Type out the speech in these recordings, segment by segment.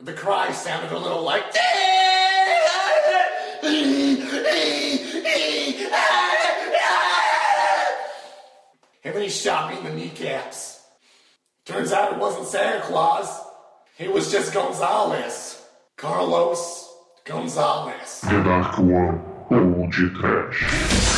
The cry sounded a little like. And then he shot me in the kneecaps. Turns out it wasn't Santa Claus. It was just Gonzalez. Carlos Gonzalez. The Dark One ou de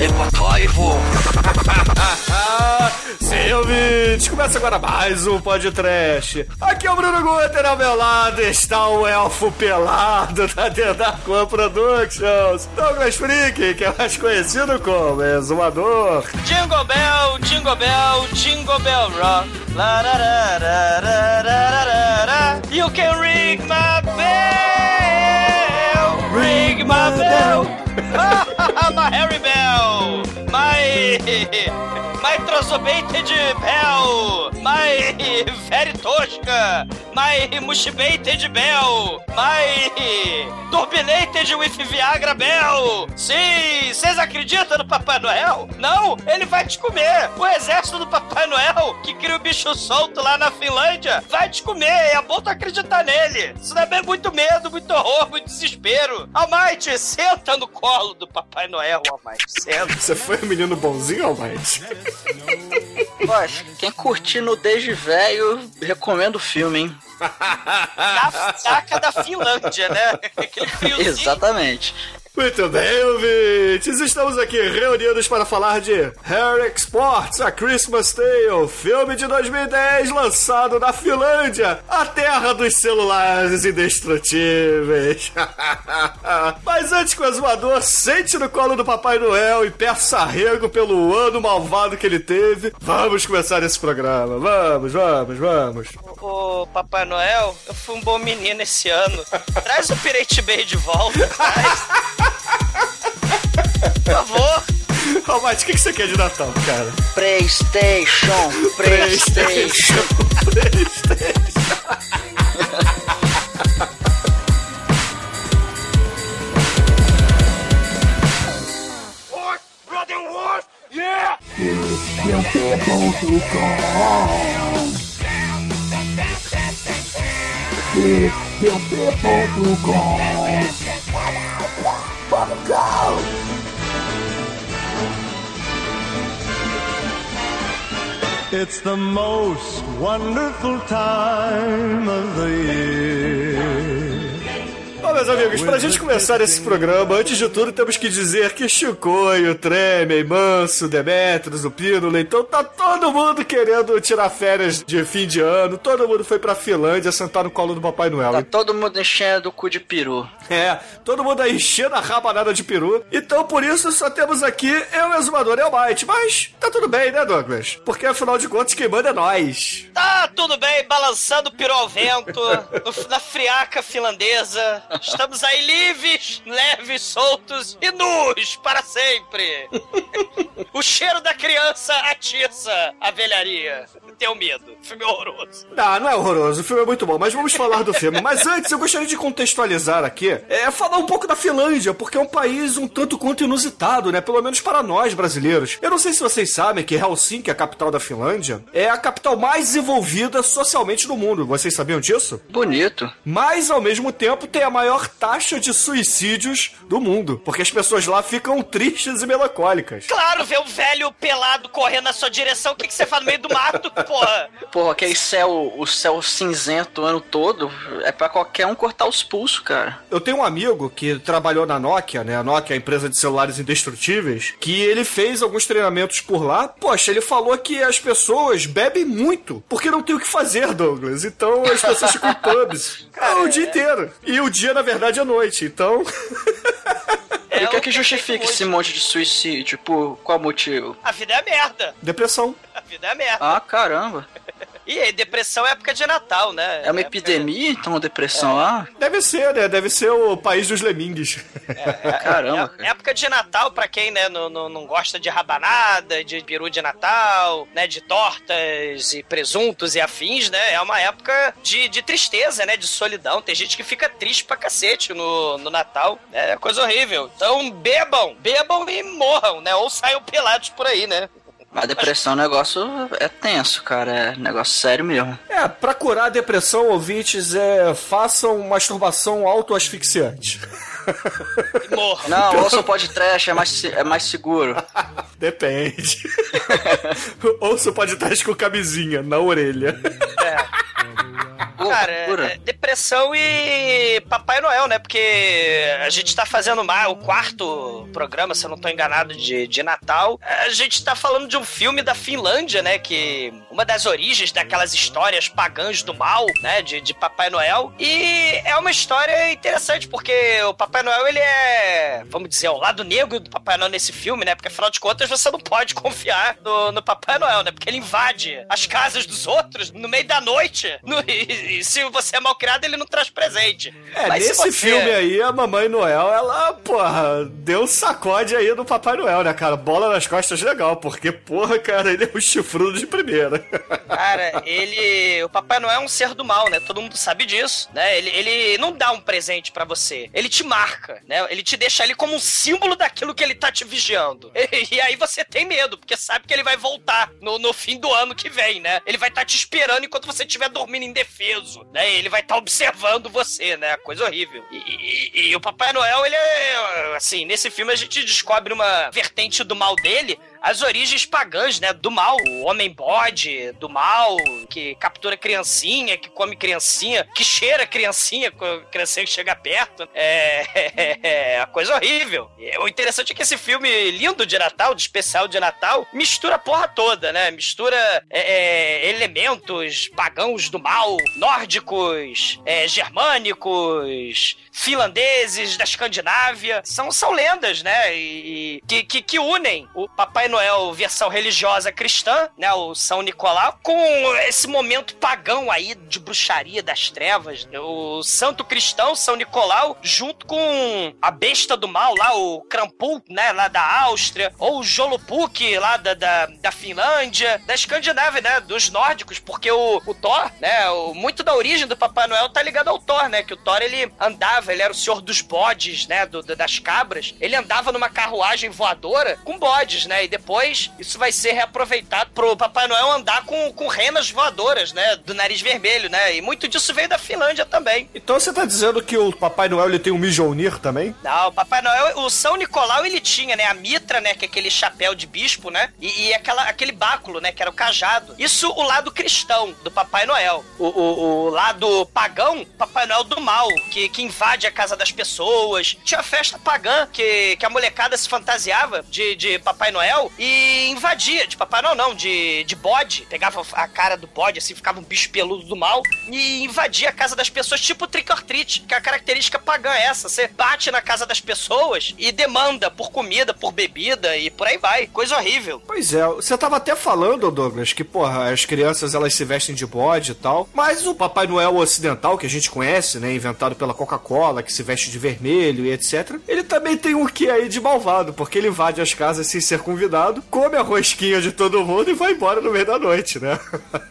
Ecotoivo. Sim, ouvintes, começa agora mais um podcast. Aqui é o Bruno Guter, ao meu lado está o elfo pelado da Dedarcoa Productions, Douglas Freak, que é mais conhecido como Exumador. Jingle Bell, Jingle Bell, Jingle Bell Rock. La, ra, ra, ra, ra, ra, ra, ra. You can ring my bell, ring my bell, my Harry Bell. My. Bye. my Trozobated Bell, my Very Tosca, my Mushibated Bell, my Turbinated with Viagra Bell. Sim, vocês acreditam no Papai Noel? Não, ele vai te comer. O exército do Papai Noel, que cria o bicho solto lá na Finlândia, vai te comer. É bom tu acreditar nele. Isso não é muito medo, muito horror, muito desespero. Almighty, senta no colo do Papai Noel, Almighty, senta. Você foi um menino bonzinho, Almighty? Poxa, quem curtir nudez de velho, recomendo o filme, hein? Na saca da Finlândia, né? Exatamente. Muito bem, ouvintes, estamos aqui reunidos para falar de Harry Exports, A Christmas Tale, filme de 2010 lançado na Finlândia, a terra dos celulares indestrutíveis. Mas antes que o exumador sente no colo do Papai Noel e peça arrego pelo ano malvado que ele teve, vamos começar esse programa. Vamos, vamos, vamos. Ô, Papai Noel, eu fui um bom menino esse ano. Traz o Pirate Bay de volta, traz. Por favor. Almighty, o que que você quer de Natal, cara? PlayStation, PlayStation. It's the most wonderful time of the year. Meus amigos, pra gente começar esse programa, antes de tudo temos que dizer que Chicoio, Tremem, Manso, Demetrius, o Pino, então tá todo mundo querendo tirar férias de fim de ano, todo mundo foi pra Finlândia sentar no colo do Papai Noel. Tá todo mundo enchendo o cu de peru. É, todo mundo aí enchendo a rabanada de peru. Então, por isso, só temos aqui eu, Exumador e o Mike. Mas tá tudo bem, né, Douglas? Porque afinal de contas, quem manda é nós. Tá tudo bem, balançando o piru ao vento, no- na friaca finlandesa. Estamos aí livres, leves, soltos e nus para sempre. O cheiro da criança atiça a velharia. Tenho medo. Filme horroroso. Ah, não é horroroso, o filme é muito bom, mas vamos falar do filme. Mas antes, eu gostaria de contextualizar aqui, é, falar um pouco da Finlândia, porque é um país um tanto quanto inusitado, né? Pelo menos para nós, brasileiros. Eu não sei se vocês sabem que Helsinki, a capital da Finlândia, é a capital mais desenvolvida socialmente do mundo. Vocês sabiam disso? Bonito. Mas, ao mesmo tempo, tem a maior taxa de suicídios do mundo, porque as pessoas lá ficam tristes e melancólicas. Claro, ver um velho pelado correndo na sua direção, o que, que você faz no meio do mato, porra? Porra, aquele céu, o céu cinzento o ano todo, é pra qualquer um cortar os pulsos, cara. Eu tenho um amigo que trabalhou na Nokia, né? A Nokia é a empresa de celulares indestrutíveis, que ele fez alguns treinamentos por lá. Poxa, ele falou que as pessoas bebem muito, porque não tem o que fazer, Douglas. Então as pessoas ficam em pubs o dia inteiro. E o dia, na verdade, é noite. Então. E o que é que justifica esse monte de suicídio? Por qual motivo? A vida é merda. Depressão. A vida é merda. Ah, caramba. E aí, depressão é época de Natal, né? É uma época- epidemia, então, a depressão lá? Deve ser, né? Deve ser o país dos lemingues. Caramba, É, época de Natal, pra quem né, não, não, não gosta de rabanada, de peru de Natal, né, de tortas e presuntos e afins, né? É uma época de, de tristeza, né? De solidão. Tem gente que fica triste pra cacete no, no Natal. É coisa horrível. Então bebam, bebam e morram, né? Ou saiam pelados por aí, né? A depressão é um negócio é tenso, cara. É negócio sério mesmo. É, pra curar a depressão, ouvintes, é, façam masturbação autoasfixiante. Morram. Não, ouça o podcast, é mais, é mais seguro. Depende. Ouça o podcast com camisinha na orelha. Cara, é, depressão e Papai Noel, né? Porque a gente tá fazendo mais o quarto programa, se eu não tô enganado, de, de Natal. A gente tá falando de um filme da Finlândia, né? Que uma das origens daquelas histórias pagãs do mal, né? De, de Papai Noel. E é uma história interessante, porque o Papai Noel, ele é, vamos dizer, o lado negro do Papai Noel nesse filme, né? Porque afinal de contas você não pode confiar no, no Papai Noel, né? Porque ele invade as casas dos outros no meio da noite. No- e, e se você é mal criado, ele não traz presente. É, Mas se nesse você- filme aí, a Mamãe Noel, ela, porra, deu um sacode aí no Papai Noel, né, cara? Bola nas costas legal, porque, porra, cara, ele é um chifrudo de primeira. Cara, ele. O Papai Noel é um ser do mal, né? Todo mundo sabe disso, né? Ele, ele não dá um presente pra você. Ele te marca, né? Ele te deixa ali como um símbolo daquilo que ele tá te vigiando. E, e aí você tem medo, porque sabe que ele vai voltar no, no fim do ano que vem, né? Ele vai estar te esperando enquanto você estiver dormindo indefeso, né? Ele vai estar observando você, né? Coisa horrível. E, e- e o Papai Noel, ele é. Assim, nesse filme a gente descobre uma vertente do mal dele as origens pagãs, né? Do mal. O homem bode, do mal, que captura criancinha, que come criancinha, que cheira criancinha, a criancinha que chega perto. É, é, é uma coisa horrível. O interessante é que esse filme lindo de Natal, de especial de Natal, mistura a porra toda, né? Mistura é, é, elementos pagãos do mal, nórdicos, é, germânicos, finlandeses da Escandinávia. São, são lendas, né? E, e- que, que, que unem o Papai Noel versão religiosa cristã, né? O São Nicolau, com esse momento pagão aí de bruxaria das trevas. né? O santo cristão, São Nicolau, junto com a besta do mal lá, o Krampus, né? Lá da Áustria, ou o Jolupuk lá da, da, da Finlândia, da Escandinávia, né? Dos nórdicos, porque o, o Thor, né? O, muito da origem do Papai Noel tá ligado ao Thor, né? Que o Thor, ele andava, ele era o senhor dos bodes, né? do- do- das cabras. Ele andava numa carruagem voadora com bodes, né? E depois isso vai ser reaproveitado pro Papai Noel andar com, com renas voadoras, né? Do nariz vermelho, né? E muito disso veio da Finlândia também. Então você tá dizendo que o Papai Noel ele tem um Mjolnir também? Não, o Papai Noel, o São Nicolau, ele tinha, né, a mitra, né, que é aquele chapéu de bispo, né, e, e aquela, aquele báculo, né, que era o cajado. Isso o lado cristão do Papai Noel. O, o, o lado pagão, Papai Noel do mal, que, que invade a casa das pessoas. Tinha festa pagã, que, que a molecada se fantasiava de, de Papai Noel e invadia, de Papai Noel não, de, de bode. Pegava a cara do bode, assim, ficava um bicho peludo do mal e invadia a casa das pessoas, tipo trick or treat, que a característica pagã é essa. Você bate na casa das pessoas e demanda por comida, por bebida e por aí vai. Coisa horrível. Pois é, você tava até falando, Douglas, que, porra, as crianças elas se vestem de bode e tal, mas o Papai Noel ocidental, que a gente conhece, né, inventado pela Coca-Cola, que se veste de vermelho e etc, ele também tem um quê aí de malvado, porque ele invade as casas sem ser convidado, come a rosquinha de todo mundo e vai embora no meio da noite, né?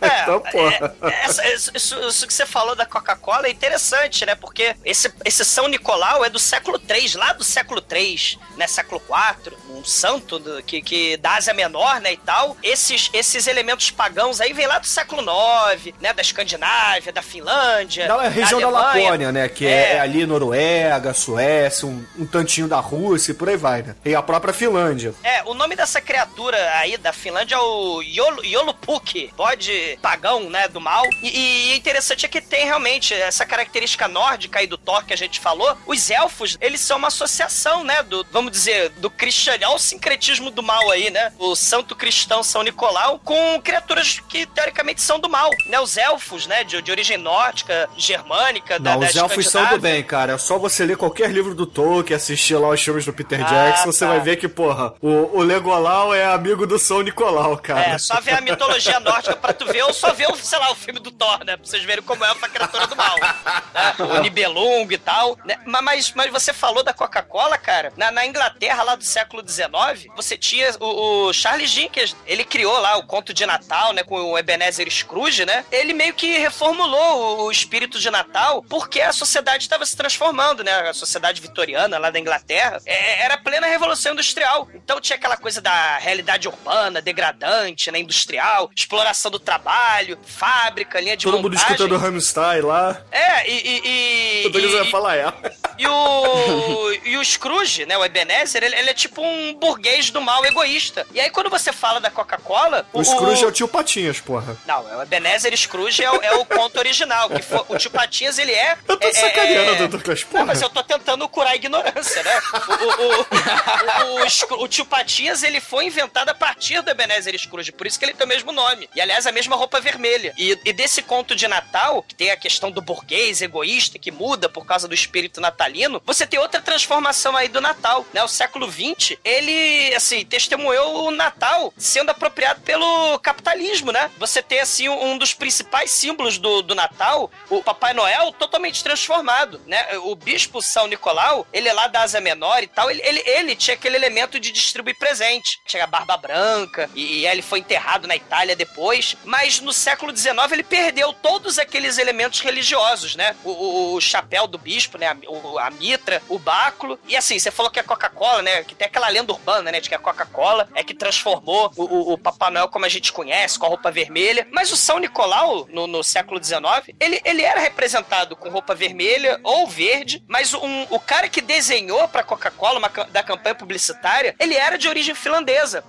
É, então, porra. é, essa- isso, isso- que você falou da Coca-Cola é interessante, né? Porque esse, esse São Nicolau é do século III, lá do século III, né? Século IV, um santo do- que, que da Ásia Menor, né? E tal. Esses, esses elementos pagãos aí vem lá do século IX, né? Da Escandinávia, da Finlândia. Da região da. Lapônia, né? Que é, é ali Noruega, Suécia, um, um tantinho da Rússia e por aí vai, né? E a própria Finlândia. É, o nome dessa essa criatura aí da Finlândia é o Yolupuk, bode pagão, né, do mal. E, e interessante é que tem realmente essa característica nórdica aí do Thor que a gente falou. Os elfos, eles são uma associação, né, do, vamos dizer, do cristianismo, o sincretismo do mal aí, né? O santo cristão São Nicolau com criaturas que teoricamente são do mal, né? Os elfos, né, de, de origem nórdica, germânica, da, Não, da os elfos são do bem, cara. É só você ler qualquer livro do Tolkien, assistir lá os filmes do Peter Jackson, você tá. vai ver que, porra, o, o Legolau é amigo do São Nicolau, cara. É, só ver a mitologia nórdica pra tu ver, ou só ver, sei lá, o filme do Thor, né? Pra vocês verem como é a criatura do mal. Né? O Nibelung e tal. Né? Ma- Mas, mas você falou da Coca-Cola, cara. Na, na Inglaterra, lá do século XIX, você tinha o, o Charles Dickens. Ele criou lá o conto de Natal, né? Com o Ebenezer Scrooge, né? Ele meio que reformulou o, o espírito de Natal porque a sociedade estava se transformando, né? A sociedade vitoriana lá da Inglaterra é, era plena revolução industrial. Então tinha aquela coisa da realidade urbana, degradante, né? Industrial, exploração do trabalho, fábrica, linha de Todo mundo montagem. escutando Rammstein lá. É, e... e, e Todo mundo e- vai falar, é. e o, e o Scrooge, né, o Ebenezer, ele, ele é tipo um burguês do mal egoísta. E aí quando você fala da Coca-Cola... O Scrooge é o tio Patinhas, porra. Não, o Ebenezer Scrooge é o, é o conto original. Que foi- o tio Patinhas, ele é... Eu tô é, sacaneando, é, doutor Douglas, Não, porra. mas eu tô tentando curar a ignorância, né? O, o, o, o, Scro- o tio Patinhas, ele foi inventado a partir do Ebenezer Scrooge, por isso que ele tem o mesmo nome. E, aliás, a mesma roupa vermelha. E, e desse conto de Natal, que tem a questão do burguês egoísta, que muda por causa do espírito natalino, você tem outra transformação aí do Natal, né? O século XX, ele, assim, testemunhou o Natal sendo apropriado pelo capitalismo, né? Você tem, assim, um dos principais símbolos do, do Natal, o Papai Noel, totalmente transformado, né? O bispo São Nicolau, ele é lá da Ásia Menor e tal, ele, ele, ele tinha aquele elemento de distribuir presente. Tinha a barba branca, e, e ele foi enterrado na Itália depois, mas no século XIX ele perdeu todos aqueles elementos religiosos, né? O, o- o chapéu do bispo, né? A, a mitra, o báculo, e assim, você falou que a Coca-Cola, né? Que tem aquela lenda urbana, né? De que a Coca-Cola é que transformou o, o, Papai Noel como a gente conhece, com a roupa vermelha, mas o São Nicolau, no, no século XIX, ele, ele era representado com roupa vermelha ou verde, mas um, o cara que desenhou pra Coca-Cola, da campanha publicitária, ele era de origem finlandesa.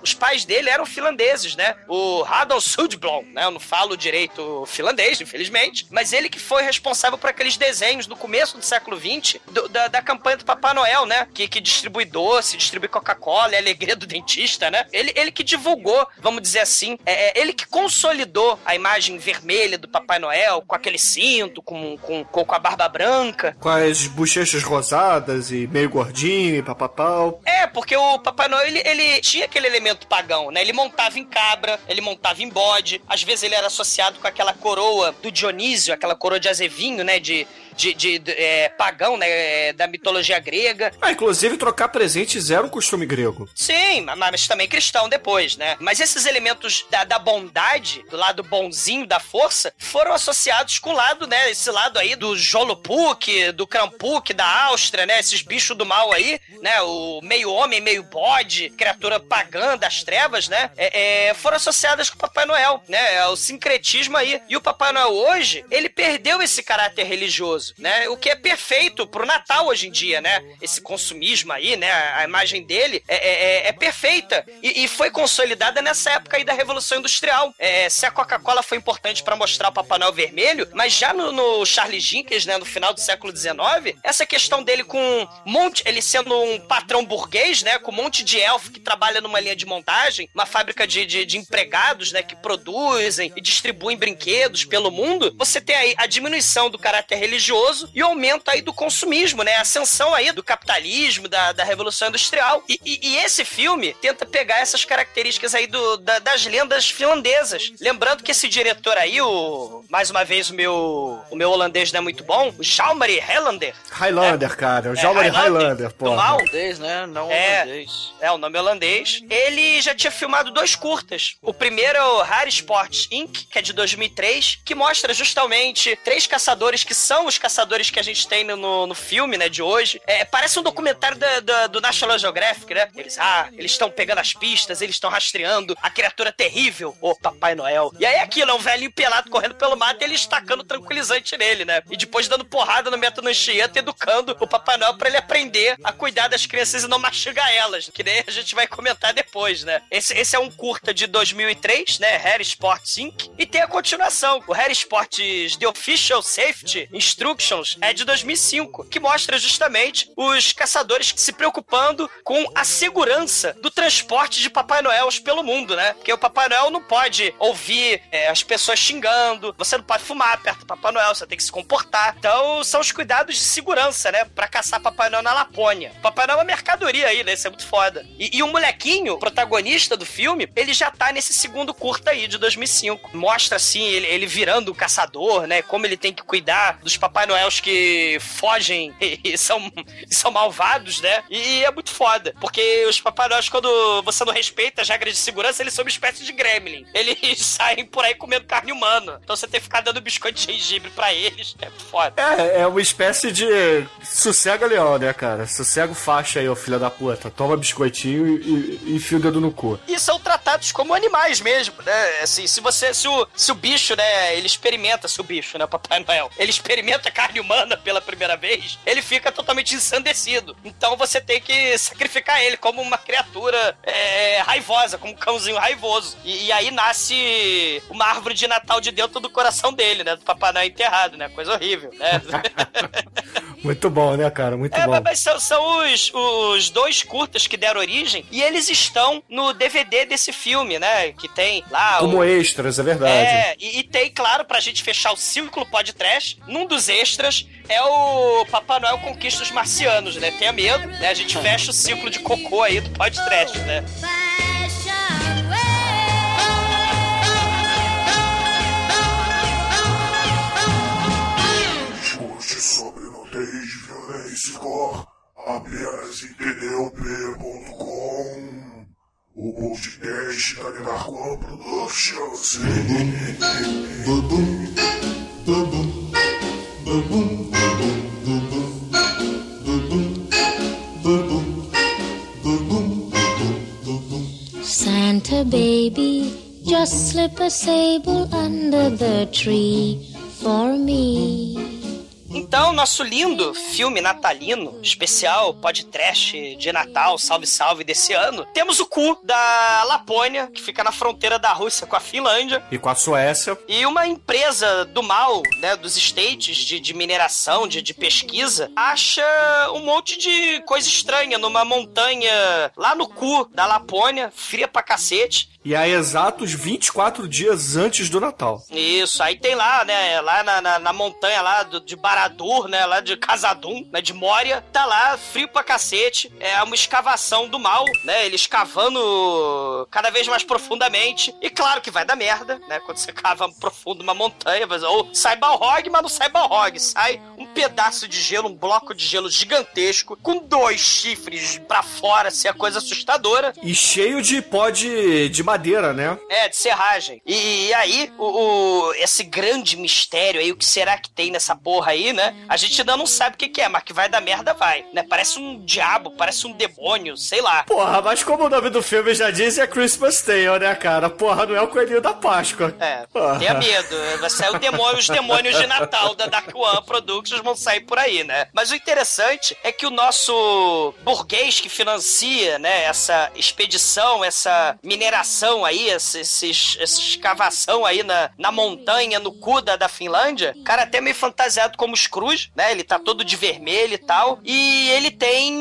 Os pais dele eram finlandeses, né? O Radolf Sudblom, né? Eu não falo direito finlandês, infelizmente, mas ele que foi responsável por aqueles desenhos no começo do século XX do- da, da campanha do Papai Noel, né? Que, que distribui doce, distribui Coca-Cola, é alegria do dentista, né? Ele, ele que divulgou, vamos dizer assim, é, é ele que consolidou a imagem vermelha do Papai Noel, com aquele cinto, com, com, com, com a barba branca. Com as bochechas rosadas e meio gordinho e papapau. É, porque o Papai Noel, ele, ele tinha aquele elemento pagão, né? Ele montava em cabra, ele montava em bode, às vezes ele era associado com aquela coroa do Dionísio, aquela coroa de azevinho, né? De, de, de- de, é, pagão, né? é, Da mitologia grega. Ah, inclusive trocar presentes era um costume grego. Sim, ma- mas também cristão depois, né? Mas esses elementos da, da bondade, do lado bonzinho da força, foram associados com o lado, né? Esse lado aí do Jolopuk, do Krampuk, da Áustria, né? Esses bichos do mal aí, né? O meio homem, meio bode, criatura pagã das trevas, né? É, é, foram associadas com o Papai Noel, né? É o sincretismo aí. E o Papai Noel hoje, ele perdeu esse caráter religioso, né? O que é perfeito pro Natal hoje em dia, né? Esse consumismo aí, né? A imagem dele é, é- é- é perfeita e, e foi consolidada nessa época aí da Revolução Industrial. É, se a Coca-Cola foi importante para mostrar o Papai Noel vermelho, mas já no, no Charles Dickens, né? No final do século XIX, essa questão dele com um monte, ele sendo um patrão burguês, né? Com um monte de elfo que trabalha numa linha de montagem, uma fábrica de, de, de empregados, né? Que produzem e distribuem brinquedos pelo mundo. Você tem aí a diminuição do caráter religioso e o aumento aí do consumismo, né? A ascensão aí do capitalismo, da, da revolução industrial. E, e- e esse filme tenta pegar essas características aí do, da- das lendas finlandesas. Lembrando que esse diretor aí, o mais uma vez o meu o meu holandês não é muito bom, o Jalmari Helander, Highlander, cara. O Jalmari Highlander, Highlander, do porra. mal. Holandês, né? Não É. holandês. É, o nome é holandês. Ele já tinha filmado dois curtas. O primeiro é o Harry Sports Inc., que é de 2003, que mostra justamente três caçadores que são os caçadores que a gente tem no, no, filme, né, de hoje. É, parece um documentário da- da- do National Geographic, né? Eles, ah, eles estão pegando as pistas, eles estão rastreando a criatura terrível, o Papai Noel. E aí aquilo, é um velhinho pelado correndo pelo mato e ele estacando tranquilizante nele, né? E depois dando porrada no método Anchieta, educando o Papai Noel pra ele aprender a cuidar das crianças e não mastigar elas. Que nem a gente vai comentar comentar depois, né? Esse, esse é um curta de 2003, né? Harry Sports Inc. E tem a continuação, o Harry Sports The Official Safety Instructions é de 2005, que mostra justamente os caçadores se preocupando com a segurança do transporte de Papai Noel pelo mundo, né? Porque o Papai Noel não pode ouvir é, as pessoas xingando, você não pode fumar perto do Papai Noel, você tem que se comportar. Então, são os cuidados de segurança, né? Pra caçar Papai Noel na Lapônia. Papai Noel é uma mercadoria aí, né? Isso é muito foda. E, e o molequinho, protagonista do filme, ele já tá nesse segundo curta aí, de 2005. Mostra, assim, ele, ele virando o caçador, né? Como ele tem que cuidar dos Papai Noels que fogem e, são, e são malvados, né? E, é muito foda. Porque os Papai Noels, quando você não respeita as regras de segurança, eles são uma espécie de gremlin. Eles saem por aí comendo carne humana. Então você tem que ficar dando biscoito de gengibre pra eles. É foda. É, é uma espécie de sossega leão, né, cara? Sossega o faixa aí, ô filho da puta. Toma biscoitinho e, e enfia o dedo no cu. E são tratados como animais mesmo, né? Assim, se você, se o, se o bicho, né, ele experimenta, se o bicho, né, Papai Noel, ele experimenta carne humana pela primeira vez, ele fica totalmente ensandecido. Então você tem que sacrificar ele como uma criatura é, raivosa, como um cãozinho raivoso. E, e aí nasce uma árvore de Natal de dentro do coração dele, né? Do Papai Noel enterrado, né? Coisa horrível, né? Muito bom, né, cara? Muito É, bom. mas- mas são, são os, os dois curtas que deram origem e eles estão no DVD desse filme, né? Que tem lá Como o. extras, é verdade. É, e, e tem, claro, pra gente fechar o círculo podcast, num dos extras é o Papai Noel Conquista os Marcianos, né? Tenha medo, né? A gente fecha o ciclo de cocô aí do podcast, né? Violência e cor apenas em tdop.com. O podcast da Narcoan Productions. Santa baby, just slip a sable under the tree for me. Então, nosso lindo filme natalino, especial, podcast de Natal, salve salve desse ano, temos o cu da Lapônia, que fica na fronteira da Rússia com a Finlândia, E com a Suécia. e uma empresa do mal, né, dos states de, de mineração, de, de pesquisa, acha um monte de coisa estranha numa montanha lá no cu da Lapônia, fria pra cacete. E há exatos 24 dias antes do Natal. Isso, aí tem lá, né, lá na, na, na montanha lá do- de Baradur, né, lá de Casadum, né, de Moria, tá lá, frio pra cacete, é uma escavação do mal, né, ele escavando cada vez mais profundamente, e claro que vai dar merda, né, quando você cava profundo uma montanha, ou sai Balrog, mas não sai Balrog, sai um pedaço de gelo, um bloco de gelo gigantesco, com dois chifres pra fora, assim, a coisa assustadora, E cheio de pó de, de madeira, né? é, de serragem. E, e aí, o, o- esse grande mistério aí, o que será que tem nessa porra aí, né? A gente ainda não sabe o que, que é, mas que vai dar merda, vai. Né? Parece um diabo, parece um demônio, sei lá. Porra, mas como o nome do filme já diz, é Christmas Tale, né, cara? Porra, não é o coelhinho da Páscoa. É, Porra. tenha medo. Vai sair o demônio, os demônios de Natal da Dark One Productions vão sair por aí, né? Mas o interessante é que o nosso burguês que financia, né, essa expedição, essa mineração aí, essa, essa escavação aí na, na montanha, no cu da, da Finlândia, cara até meio fantasiado como Scrooge, né? Ele tá todo de vermelho e tal. E ele tem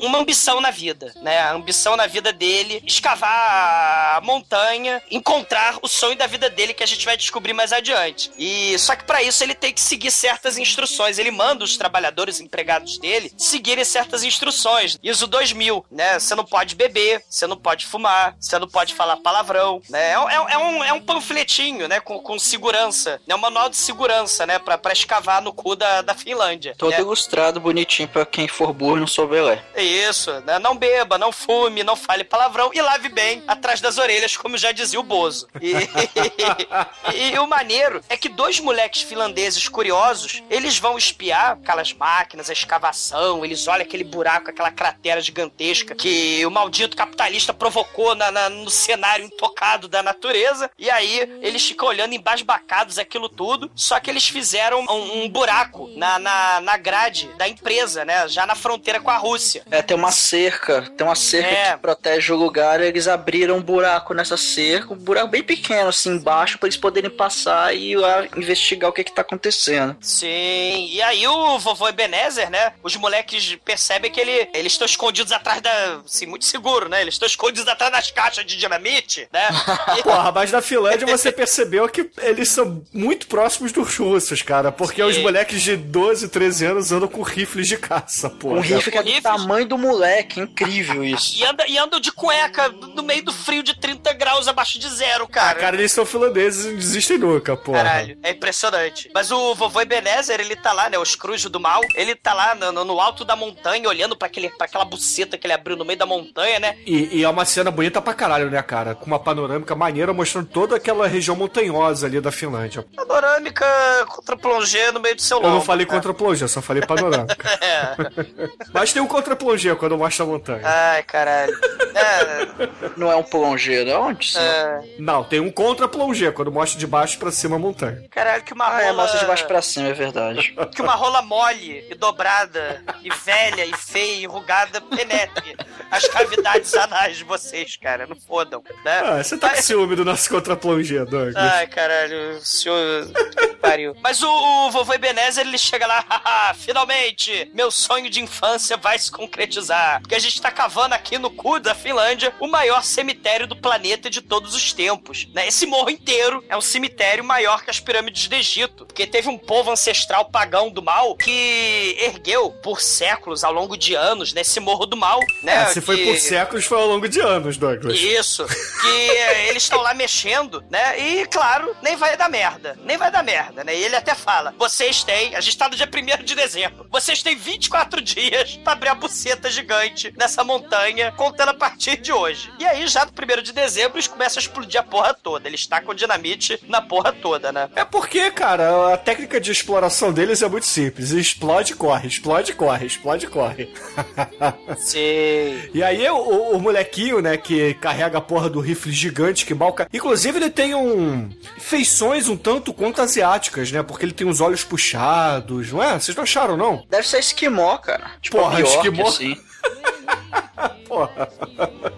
uma ambição na vida, né? A ambição na vida dele, escavar a montanha, encontrar o sonho da vida dele que a gente vai descobrir mais adiante. E só que para isso ele tem que seguir certas instruções. Ele manda os trabalhadores empregados dele seguirem certas instruções. ISO 2000, né? Você não pode beber, você não pode fumar, você não pode falar palavrão, né? É, um- é um, é um panfletinho, né? Com, com segurança, né? Um manual de segurança, né? Pra, pra escavar no cu da, da Finlândia. Todo né? ilustrado, bonitinho, pra quem for burro e não souber ler. É Isso, né? Não beba, não fume, não fale palavrão e lave bem atrás das orelhas, como já dizia o Bozo. E, e o maneiro é que dois moleques finlandeses curiosos, eles vão espiar aquelas máquinas, a escavação, eles olham aquele buraco, aquela cratera gigantesca que o maldito capitalista provocou na, na- no cenário intocado da natureza. E aí eles ficam olhando embasbacados aquilo tudo. Só que eles fizeram um, um buraco na, na, na grade da empresa, né? Já na fronteira com a Rússia. É, tem uma cerca, tem uma cerca É. que protege o lugar, eles abriram um buraco nessa cerca, um buraco bem pequeno assim embaixo pra eles poderem passar e lá investigar o que que tá acontecendo. Sim, e aí o vovô Ebenezer, né? Os moleques percebem que ele, eles estão escondidos atrás da. Assim, muito seguro, né? Eles estão escondidos atrás das caixas de dinamite, né? E- Porra, mas na Finlândia você percebeu que eles são muito próximos dos russos, cara. Porque Sim. os moleques de 12, 13 anos andam com rifles de caça, porra. Um rifle que é do Rifles. tamanho do moleque, incrível isso. E, anda, e andam de cueca no meio do frio de 30 graus abaixo de zero, Ah, cara. cara, eles são finlandeses e não desistem nunca, porra. Caralho, é impressionante. Mas o vovô Ebenezer, ele tá lá, né? O Scrooge do mal, ele tá lá no, no- alto da montanha, olhando pra aquela buceta que ele abriu no meio da montanha, né? E, e é uma cena bonita pra caralho, né, cara? Com uma panorâmica maneira mostrando toda aquela região montanhosa ali da Finlândia. Panorâmica contra plongê no meio do seu Eu não falei cara. contra plongé, só falei panorâmica. É. Mas tem um contra plongé quando mostra a montanha. Ai, caralho. É, Não é um plongeiro, é onde? sim? é, Não, tem um contra plongé quando mostra de baixo pra cima a montanha. caralho, que uma Ah, rola... é, mostra de baixo pra cima, é verdade. Que uma rola mole e dobrada e velha e feia e enrugada penetre as cavidades anais de vocês, cara. Não fodam, né? Ah, você tá com ciúme do nosso contra plongé, Douglas. Ai, caralho, o senhor. que Pariu. Mas o, o vovô Ebenezer, ele chega lá, haha, finalmente, meu sonho de infância vai se concretizar. Porque a gente tá cavando aqui no cu da Finlândia o maior cemitério do planeta de todos os tempos. Né? Esse morro inteiro é um cemitério maior que as pirâmides do Egito. Porque teve um povo ancestral pagão do mal que ergueu por séculos, ao longo de anos, nesse morro do mal. Né? É, se foi que- por séculos, foi ao longo de anos, Douglas. isso. Que eh, eles estão lá mexendo, né? E, claro, nem vai dar merda. Nem vai dar merda, né? E ele até fala: vocês têm, a gente tá no dia 1 de dezembro, vocês têm 24 dias pra abrir a buceta gigante nessa montanha, contando a partir de hoje. E aí, já no 1 de dezembro, eles começam a explodir a porra toda. Eles tacam dinamite na porra toda, né? É porque, cara, a técnica de exploração deles é muito simples. Explode, corre, explode, corre, explode, corre. Sim. E aí o, o- molequinho, né, que carrega a porra do rifle gigante que balca. Inclusive, ele tem um. feições um tanto quanto asiáticas, né? Porque ele tem os olhos puxados, não é? Vocês não acharam, não? Deve ser esquimó, cara. Tipo, Porra, Bjork, esquimó. assim. Porra.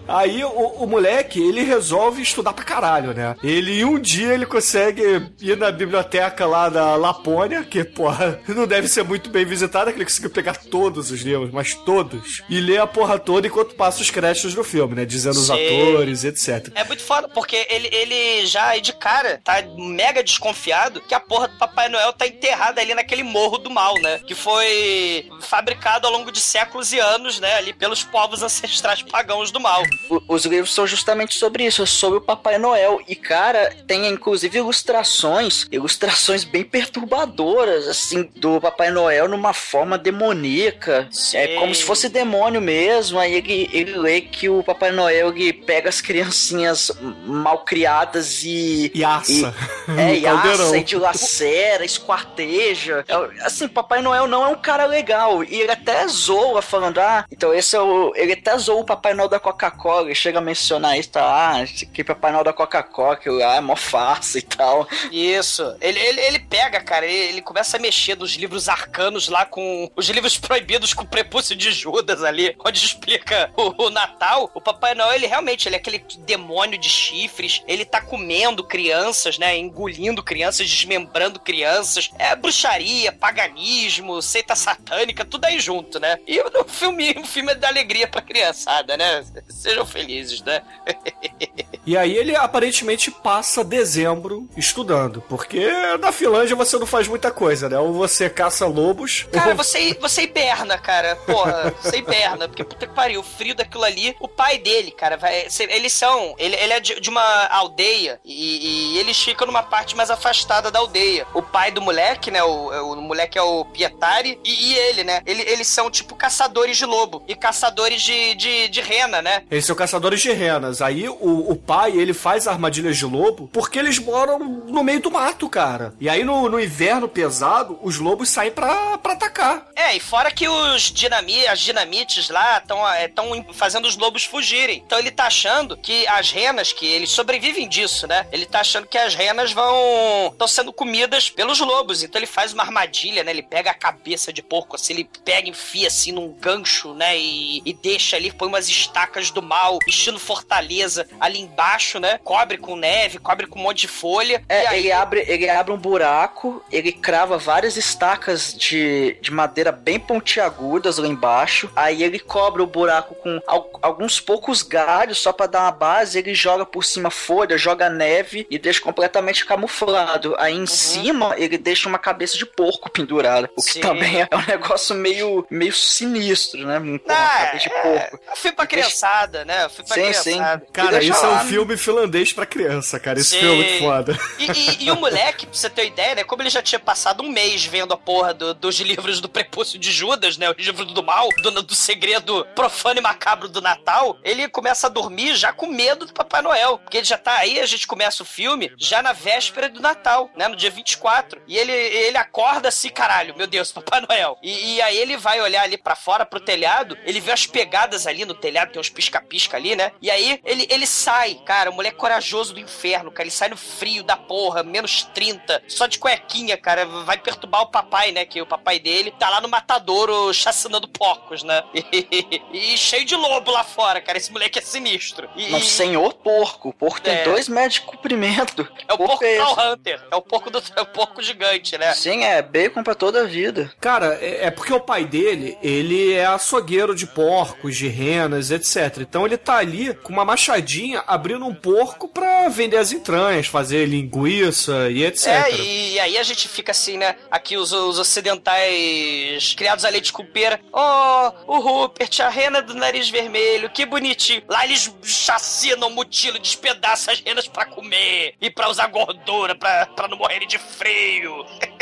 Aí o, o moleque, ele resolve estudar pra caralho, né? Ele, um dia, ele consegue ir na biblioteca lá da Lapônia, que, porra, não deve ser muito bem visitada, que ele conseguiu pegar todos os livros, mas todos, e ler a porra toda enquanto passa os créditos do filme, né? Dizendo os Sim. atores, etc. É muito foda, porque ele, ele já de cara tá mega desconfiado que a porra do Papai Noel tá enterrada ali naquele morro do mal, né? Que foi fabricado ao longo de séculos e anos, né? Ali pelos povos ancestrais pagãos do mal. O- Os livros são justamente sobre isso, sobre o Papai Noel. E, cara, tem inclusive ilustrações, ilustrações bem perturbadoras, assim, do Papai Noel numa forma demoníaca. Sim. É como se fosse demônio mesmo. Aí ele, ele lê que o Papai Noel ele pega as criancinhas mal criadas e. E assa. E, é, e assa, e dilacera, esquarteja. É, Assim, Papai Noel não é um cara legal. E ele até zoa, falando, ah, então esse é o. Ele até zoa o Papai Noel da Coca-Cola. Ele chega a mencionar isso, tá? Ah, é Papai Noel da Coca-Cola, que lá é mó farsa e tal. Isso. Ele, ele, ele pega, cara, ele, ele começa a mexer nos livros arcanos lá com os livros proibidos com o prepúcio de Judas ali, onde explica o, o Natal. O Papai Noel, ele realmente, ele é aquele demônio de chifres. Ele tá comendo crianças, né? Engolindo crianças, desmembrando crianças. É bruxaria, paganismo, seita satânica, tudo aí junto, né? E o filme, o filme é da alegria pra criançada, né? Sejam felizes, né? E aí ele aparentemente passa dezembro estudando, porque na Finlândia você não faz muita coisa, né? Ou você caça lobos, Cara, ou você, você hiberna, cara. Porra, você hiberna. Porque puta que pariu, o frio daquilo ali. O pai dele, cara, vai. Eles são. Ele, ele é de, de uma aldeia e, e eles ficam numa parte mais afastada da aldeia. O pai do moleque, né? O, o moleque é o Pietari e, e ele, né? Ele- eles são tipo caçadores de lobo e caçadores de, de, de rena, né? eles são caçadores de renas. Aí o, o pai, ele faz armadilhas de lobo porque eles moram no meio do mato, cara. E aí no, no inverno pesado, os lobos saem pra, pra atacar. É, e fora que os dinami, as dinamites lá estão fazendo os lobos fugirem. Então ele tá achando que as renas, que eles sobrevivem disso, né? Ele tá achando que as renas vão. estão sendo comidas pelos lobos. Então ele faz uma armadilha, né? Ele pega a cabeça de porco, assim, ele pega, enfia assim num gancho, né? E, e deixa ali, põe umas estacas do mal, estilo fortaleza ali embaixo, né? Cobre com neve, cobre com um monte de folha. É, aí... ele, abre, ele abre um buraco, ele crava várias estacas de, de madeira bem pontiagudas lá embaixo. Aí ele cobre o buraco com al alguns poucos galhos só para dar uma base. Ele joga por cima folha, joga neve e deixa completamente camuflado. Aí em uhum. cima ele deixa uma cabeça de porco pendurada. O que Sim. também é um negócio meio, meio sinistro, né? Com ah, cabeça de é, porco. Eu fui pra criançada, né? Eu fui pra sim, criançada. Sim. Cara, isso lá. é um filme finlandês pra criança, cara. Esse sim. filme é muito foda. E, e, e o moleque, pra você ter ideia, né? Como ele já tinha passado um mês vendo a porra do, dos livros do prepúcio de Judas, né? O livro do mal, do, do segredo profano e macabro do Natal, ele começa a dormir já com medo do Papai Noel. Porque ele já tá aí, a gente começa o filme já na véspera do Natal, né? No dia 24. E ele, ele acorda assim, caralho, meu Deus, Papai Noel. E, e aí ele vai olhar ali para fora, pro telhado, ele vê as pegadas ali no telhado, tem uns pisca-pisca ali, né? E aí ele, ele sai, cara, o moleque corajoso do inferno, cara. Ele sai no frio da porra, menos 30, só de cuequinha, cara. Vai perturbar o papai, né? Que o papai dele tá lá no matadouro chacinando porcos, né? E, e, cheio de lobo lá fora, cara. Esse moleque é sinistro. E, Não, senhor porco. O porco é. tem dois metros de comprimento. É o porco, porco é Hunter. É o porco do é o porco gigante, né? Sim, é bacon pra toda a vida. Cara, é, é porque o pai dele, ele é açougueiro de porcos, de renas, etc. Então ele tá ali com uma machadinha abrindo um porco pra vender as entranhas, fazer linguiça e etc. É, e aí a gente fica assim, né? Aqui os, os ocidentais criados a leite com pera. Oh, o Rupert, a rena do nariz vermelho, que bonitinho. Lá eles chacinam, mutilam, despedaçam as renas para comer e para usar gordura, pra, pra não morrerem de frio.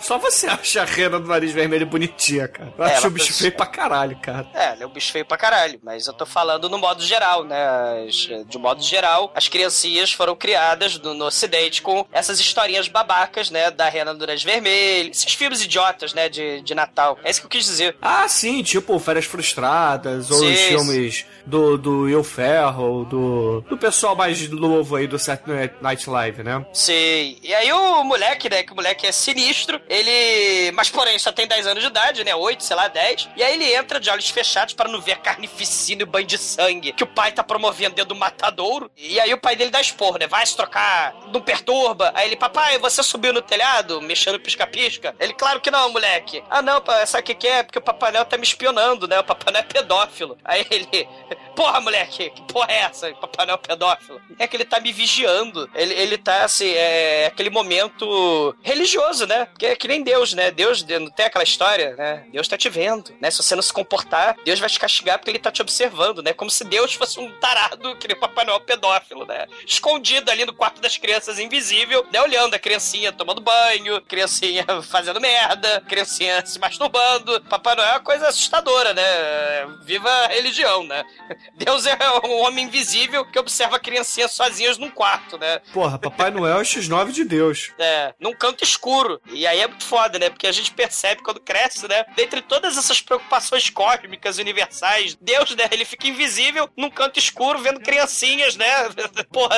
Só você acha a rena do nariz vermelho bonitinha, cara. Eu é, acho o bicho feio pra caralho, cara. É, ela é um bicho feio pra caralho, mas eu tô falando no modo geral, né? De modo geral, as criancinhas foram criadas no, no ocidente com essas historinhas babacas, né? Da rena do nariz vermelho, esses filmes idiotas, né? De, de Natal. É isso que eu quis dizer. Ah, sim, tipo Férias Frustradas, ou sim, os filmes do, do Will Ferrell, do, do pessoal mais novo aí do Saturday Night Live, né? Sim. E aí o moleque, né? Que o moleque é sinistro, ele. Mas porém, só tem 10 anos de idade, né? 8, sei lá, 10. E aí ele entra de olhos fechados para não ver carnificina e banho de sangue que o pai tá promovendo dentro do matadouro. E aí o pai dele dá esporro, né? Vai se trocar, não perturba. Aí ele, papai, você subiu no telhado, mexendo pisca-pisca? Ele, claro que não, moleque. Ah, não, sabe o que, que é? Porque o Papai Noel tá me espionando, né? O Papai Noel é pedófilo. Aí ele, porra, moleque, que porra é essa? Papai Noel pedófilo. É que ele tá me vigiando. Ele, ele tá, assim, é aquele momento religioso, né? Porque que nem Deus, né? Deus não tem aquela história, né? Deus tá te vendo, né? Se você não se comportar, Deus vai te castigar porque ele tá te observando, né? Como se Deus fosse um tarado, que nem Papai Noel pedófilo, né? Escondido ali no quarto das crianças, invisível, né? Olhando a criancinha tomando banho, criancinha fazendo merda, criancinha se masturbando. Papai Noel é uma coisa assustadora, né? Viva a religião, né? Deus é um homem invisível que observa criancinhas sozinhas num quarto, né? Porra, Papai Noel é o X9 de Deus. É, num canto escuro. E aí é muito foda, né? Porque a gente percebe quando cresce, né? Dentre todas essas preocupações cósmicas, universais, Deus, né? Ele fica invisível num canto escuro, vendo criancinhas, né? Porra,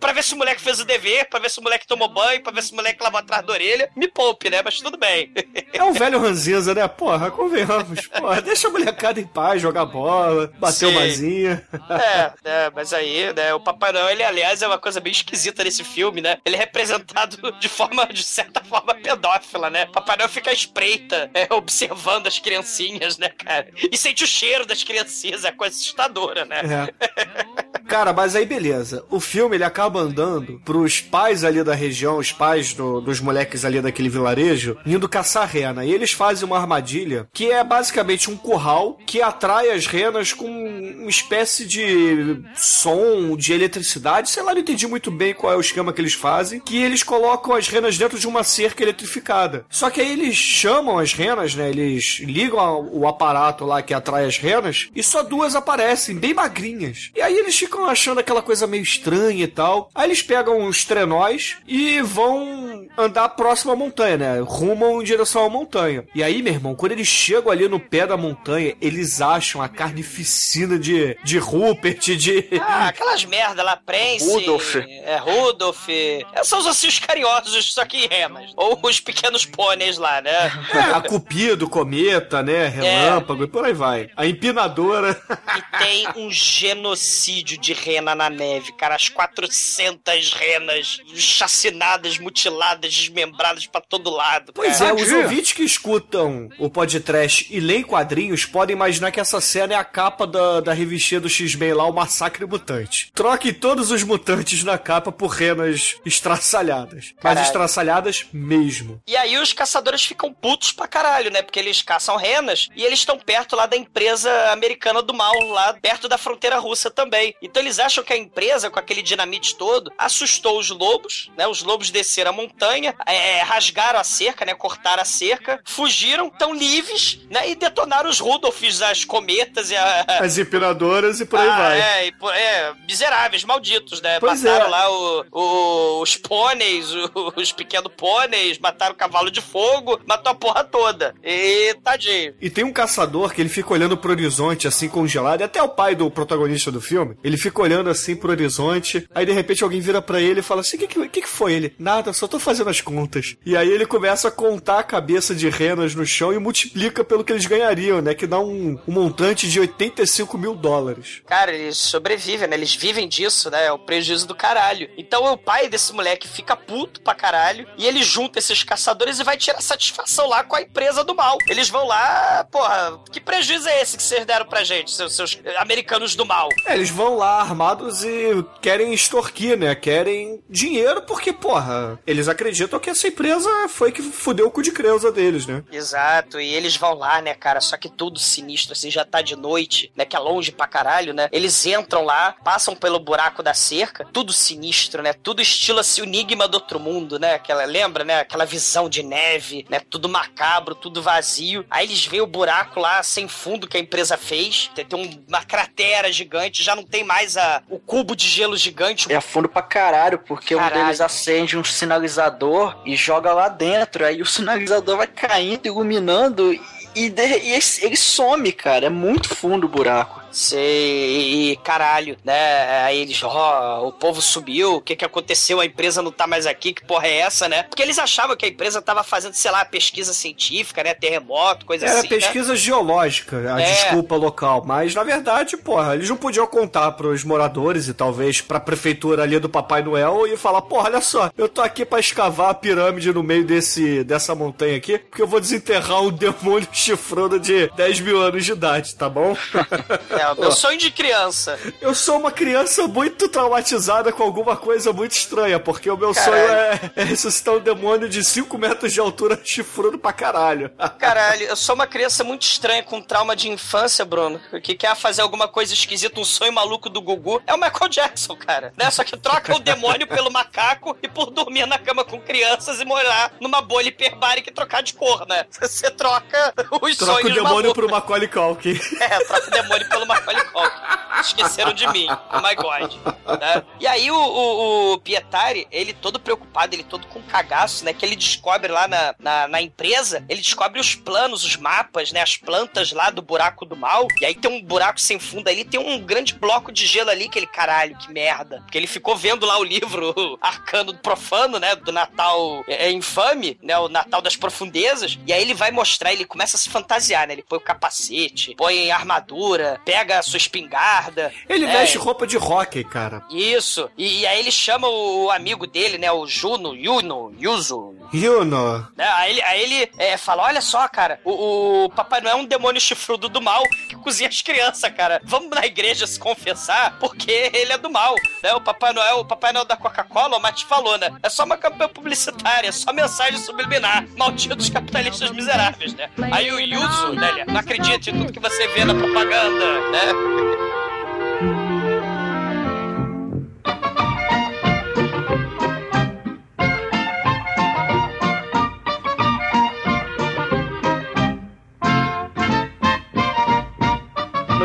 pra ver se o moleque fez o dever, pra ver se o moleque tomou banho, pra ver se o moleque lavou atrás da orelha. Me poupe, né? Mas tudo bem. É um velho ranzinza, né? Porra, convenhamos. Porra, deixa a molecada em paz, jogar bola, bater zinha. É, é, mas aí, né? O Papai Noel, ele, aliás, é uma coisa bem esquisita nesse filme, né? Ele é representado de forma, de certa forma, pedófila, né? Papai Noel fica à espreita, é, observando as criancinhas, né, cara? E sente o cheiro das criancinhas, é coisa assustadora, né? É. Cara, mas aí beleza. O filme ele acaba andando pros pais ali da região, os pais do, dos moleques ali daquele vilarejo, indo caçar rena. E eles fazem uma armadilha que é basicamente um curral que atrai as renas com uma espécie de som, de eletricidade. Sei lá, não entendi muito bem qual é o esquema que eles fazem. Que eles colocam as renas dentro de uma cerca eletrificada. Só que aí eles chamam as renas, né? Eles ligam o aparato lá que atrai as renas e só duas aparecem, bem magrinhas. E aí eles ficam achando aquela coisa meio estranha e tal. Aí eles pegam os trenóis e vão andar próximo à montanha, né? Rumam em direção à montanha. E aí, meu irmão, quando eles chegam ali no pé da montanha, eles acham a carnificina de, de Rupert, de. Ah, aquelas merda lá, Prince. Rudolph. É, Rudolph. É, são os ossinhos carinhosos, só que em renas. Ou os pequenos pôneis lá, né? É, a Cupido, Cometa, né? Relâmpago e por aí vai. A empinadora. E tem um genocídio de rena na neve, cara. As 400 renas chacinadas, mutiladas, desmembradas pra todo lado. Pois cara. é, os ouvintes que escutam o podcast e leem quadrinhos podem imaginar que essa cena é a capa da, da revistinha do X-Men lá, o Massacre Mutante. Troque todos os mutantes na capa por renas estraçalhadas. Mas Caralho. estraçalhadas mesmo. E aí os caçadores ficam putos pra caralho, né? Porque eles caçam renas e eles estão perto lá da empresa americana do mal, lá perto da fronteira russa também. Então eles acham que a empresa, com aquele dinamite todo, assustou os lobos, né? Os lobos desceram a montanha, é, rasgaram a cerca, né? Cortaram a cerca, fugiram, estão livres, né? E detonaram os Rudolphs, as cometas e a, As empinadoras e por aí ah, vai. É, e por- é, miseráveis, malditos, né? Pois mataram é. lá o- o- os pôneis, o- os pequenos pôneis, mataram o cavalo de fogo, matou a porra toda. E tadinho. E tem um caçador que ele fica olhando pro horizonte, assim, congelado. E até o pai do protagonista do filme, ele fica olhando assim pro horizonte. Aí de repente alguém vira pra ele e fala assim: O que, que, que que foi ele? Nada, só tô fazendo as contas. E aí ele começa a contar a cabeça de renas no chão e multiplica pelo que eles ganhariam, né? Que dá um, um montante de 85 mil dólares. Cara, eles sobrevivem, né? Eles vivem disso, né? É o prejuízo do caralho. Então o pai desse moleque fica puto pra caralho e ele junta esses caçadores e vai tirar satisfação lá com a empresa do mal. Eles vão lá, porra, que prejuízo é esse que vocês deram pra gente, seus, seus americanos do mal? É, eles vão lá armados e querem extorquir, né? Querem dinheiro porque, porra, eles acreditam que essa empresa foi que fudeu o cu de creusa deles, né? Exato, e eles vão lá, né, cara? Só que tudo sinistro, assim, já tá de noite, né? Que é longe pra caralho, né? Eles entram lá, passam pelo buraco da cerca, tudo sinistro, né? Tudo estilo assim, o enigma do outro mundo, né? Aquela, lembra, né? Aquela visão de neve, né? Tudo macabro, tudo vazio. Aí eles veem o buraco lá sem fundo que a empresa fez. Tem, um- uma cratera gigante, já não tem mais a, o cubo de gelo gigante. É fundo pra caralho, porque um Caralho. deles acende um sinalizador e joga lá dentro. Aí o sinalizador vai caindo, iluminando e, de- e ele some, cara. É muito fundo o buraco. Sei, e caralho, né? Aí eles, ó, o povo subiu, o que que aconteceu? A empresa não tá mais aqui, que porra é essa, né? Porque eles achavam que a empresa tava fazendo, sei lá, pesquisa científica, né? Terremoto, coisa Era assim. né? pesquisa geológica, a É. desculpa local. Mas, na verdade, porra, eles não podiam contar pros moradores e talvez pra prefeitura ali do Papai Noel e falar, porra, olha só, eu tô aqui pra escavar a pirâmide no meio desse, dessa montanha aqui, porque eu vou desenterrar um demônio chifrudo de 10 mil anos de idade, tá bom? O meu sonho de criança. Eu sou uma criança muito traumatizada com alguma coisa muito estranha, porque o meu Caralho. sonho é, é ressuscitar um demônio de 5 metros de altura chifrudo pra caralho. Caralho, eu sou uma criança muito estranha com trauma de infância, Bruno, que quer fazer alguma coisa esquisita, um sonho maluco do Gugu. É o Michael Jackson, cara, né? Só que troca o demônio pelo macaco e por dormir na cama com crianças e morar numa bolha hiperbárica e trocar de cor, né? Você troca os Troca sonhos o demônio malucos. pro Macaulay Culkin. É, troca o demônio pelo Macaulay Culkin. Esqueceram de mim. Oh my God. Né? E aí o, o, o Pietari, ele todo preocupado, ele todo com cagaço, né? Que ele descobre lá na, na, na empresa, ele descobre os planos, os mapas, né? As plantas lá do buraco do mal. E aí tem um buraco sem fundo ali, tem um grande bloco de gelo ali, que ele, caralho, que merda. Porque ele ficou vendo lá o livro Arcano Profano, né? Do Natal é, é infame, né? O Natal das Profundezas. E aí ele vai mostrar, ele começa a se fantasiar, né? Ele põe o capacete, põe armadura, pega a sua espingarda. Ele É, veste roupa de rock, cara. Isso. E, e aí ele chama o, amigo dele, né? O Juno, Yuno, Yuzo. Yuno. Né? Aí ele, aí ele é, fala: Olha só, cara, o, o Papai Noel é um demônio chifrudo do mal que cozinha as crianças, cara. Vamos na igreja se confessar, porque ele é do mal. Né? O Papai Noel, o Papai Noel da Coca-Cola, o Mate falou, né? É só uma campanha publicitária, é só mensagem subliminar. Malditos capitalistas miseráveis, né? Aí o Yuzo, né? Não acredite em tudo que você vê na propaganda, né?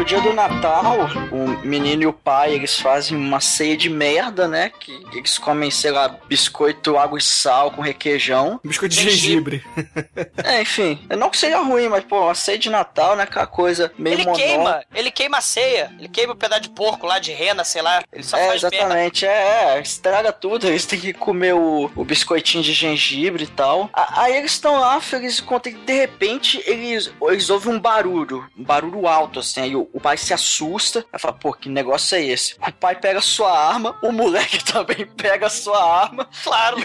Dia do Natal, o menino e o pai, eles fazem uma ceia de merda, né? Que eles comem, sei lá, biscoito, água e sal com requeijão. Biscoito de gengibre. É, enfim, não que seja ruim, mas, pô, uma ceia de Natal, né? Aquela coisa meio Ele monótona. queima, ele queima a ceia, ele queima o pedaço de porco lá, de rena, sei lá. Ele só É, faz exatamente, é, é, estraga tudo, eles têm que comer o, o biscoitinho de gengibre e tal. A- Aí eles estão lá, felizes contam que de repente eles, eles ouvem um barulho, um barulho alto, assim, aí o, o pai se assusta, aí fala, pô, que negócio é esse? O pai pega a sua arma, o moleque também pega a sua arma, Claro.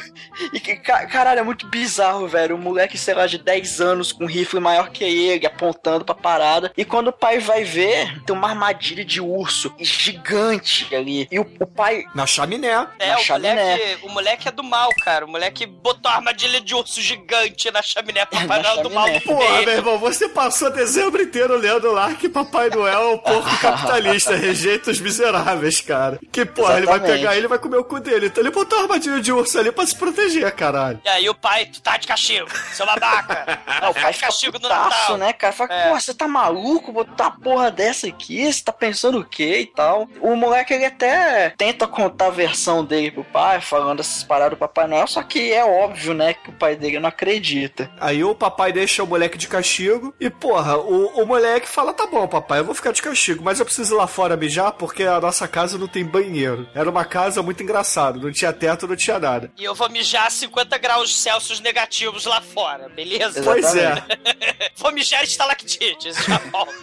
e que, ca- caralho, é muito bizarro, velho. O moleque, sei lá, de 10 anos com um rifle maior que ele, apontando pra parada. E quando o pai vai ver, tem uma armadilha de urso gigante ali. E o, o pai. Na chaminé. É, Na o chaminé. moleque, o moleque é do mal, cara. O moleque botou a armadilha de urso gigante na chaminé pra É, parar do mal Porra, meio. meu irmão, você passou dezembro inteiro lendo lá que Papai Noel é o porco capitalista, rejeita os miseráveis, cara. Que, porra, ele vai Exatamente. pegar ele e vai comer o cu dele. Então ele botou a armadilha de urso ali pra se proteger, caralho. E aí o pai, tu tá de castigo, seu babaca. Ah, o pai fica castigo no putaço, Natal. né, cara? Fala, É. pô, você tá maluco botar uma porra dessa aqui? Você tá pensando o quê e tal? O moleque, ele até tenta contar a versão dele pro pai, falando essas paradas do Papai Noel, só que é óbvio, né, que o pai dele não acredita. Aí o papai deixa o moleque de castigo e, porra, o, o moleque fala: tá bom, papai, eu vou ficar de castigo, mas eu preciso ir lá fora mijar porque a nossa casa não tem banheiro. Era uma casa muito engraçada, não tinha teto, não tinha nada. E eu vou mijar 50 graus Celsius negativos lá fora, beleza? Exato. Pois é, Vou mijar estalactites, já volto.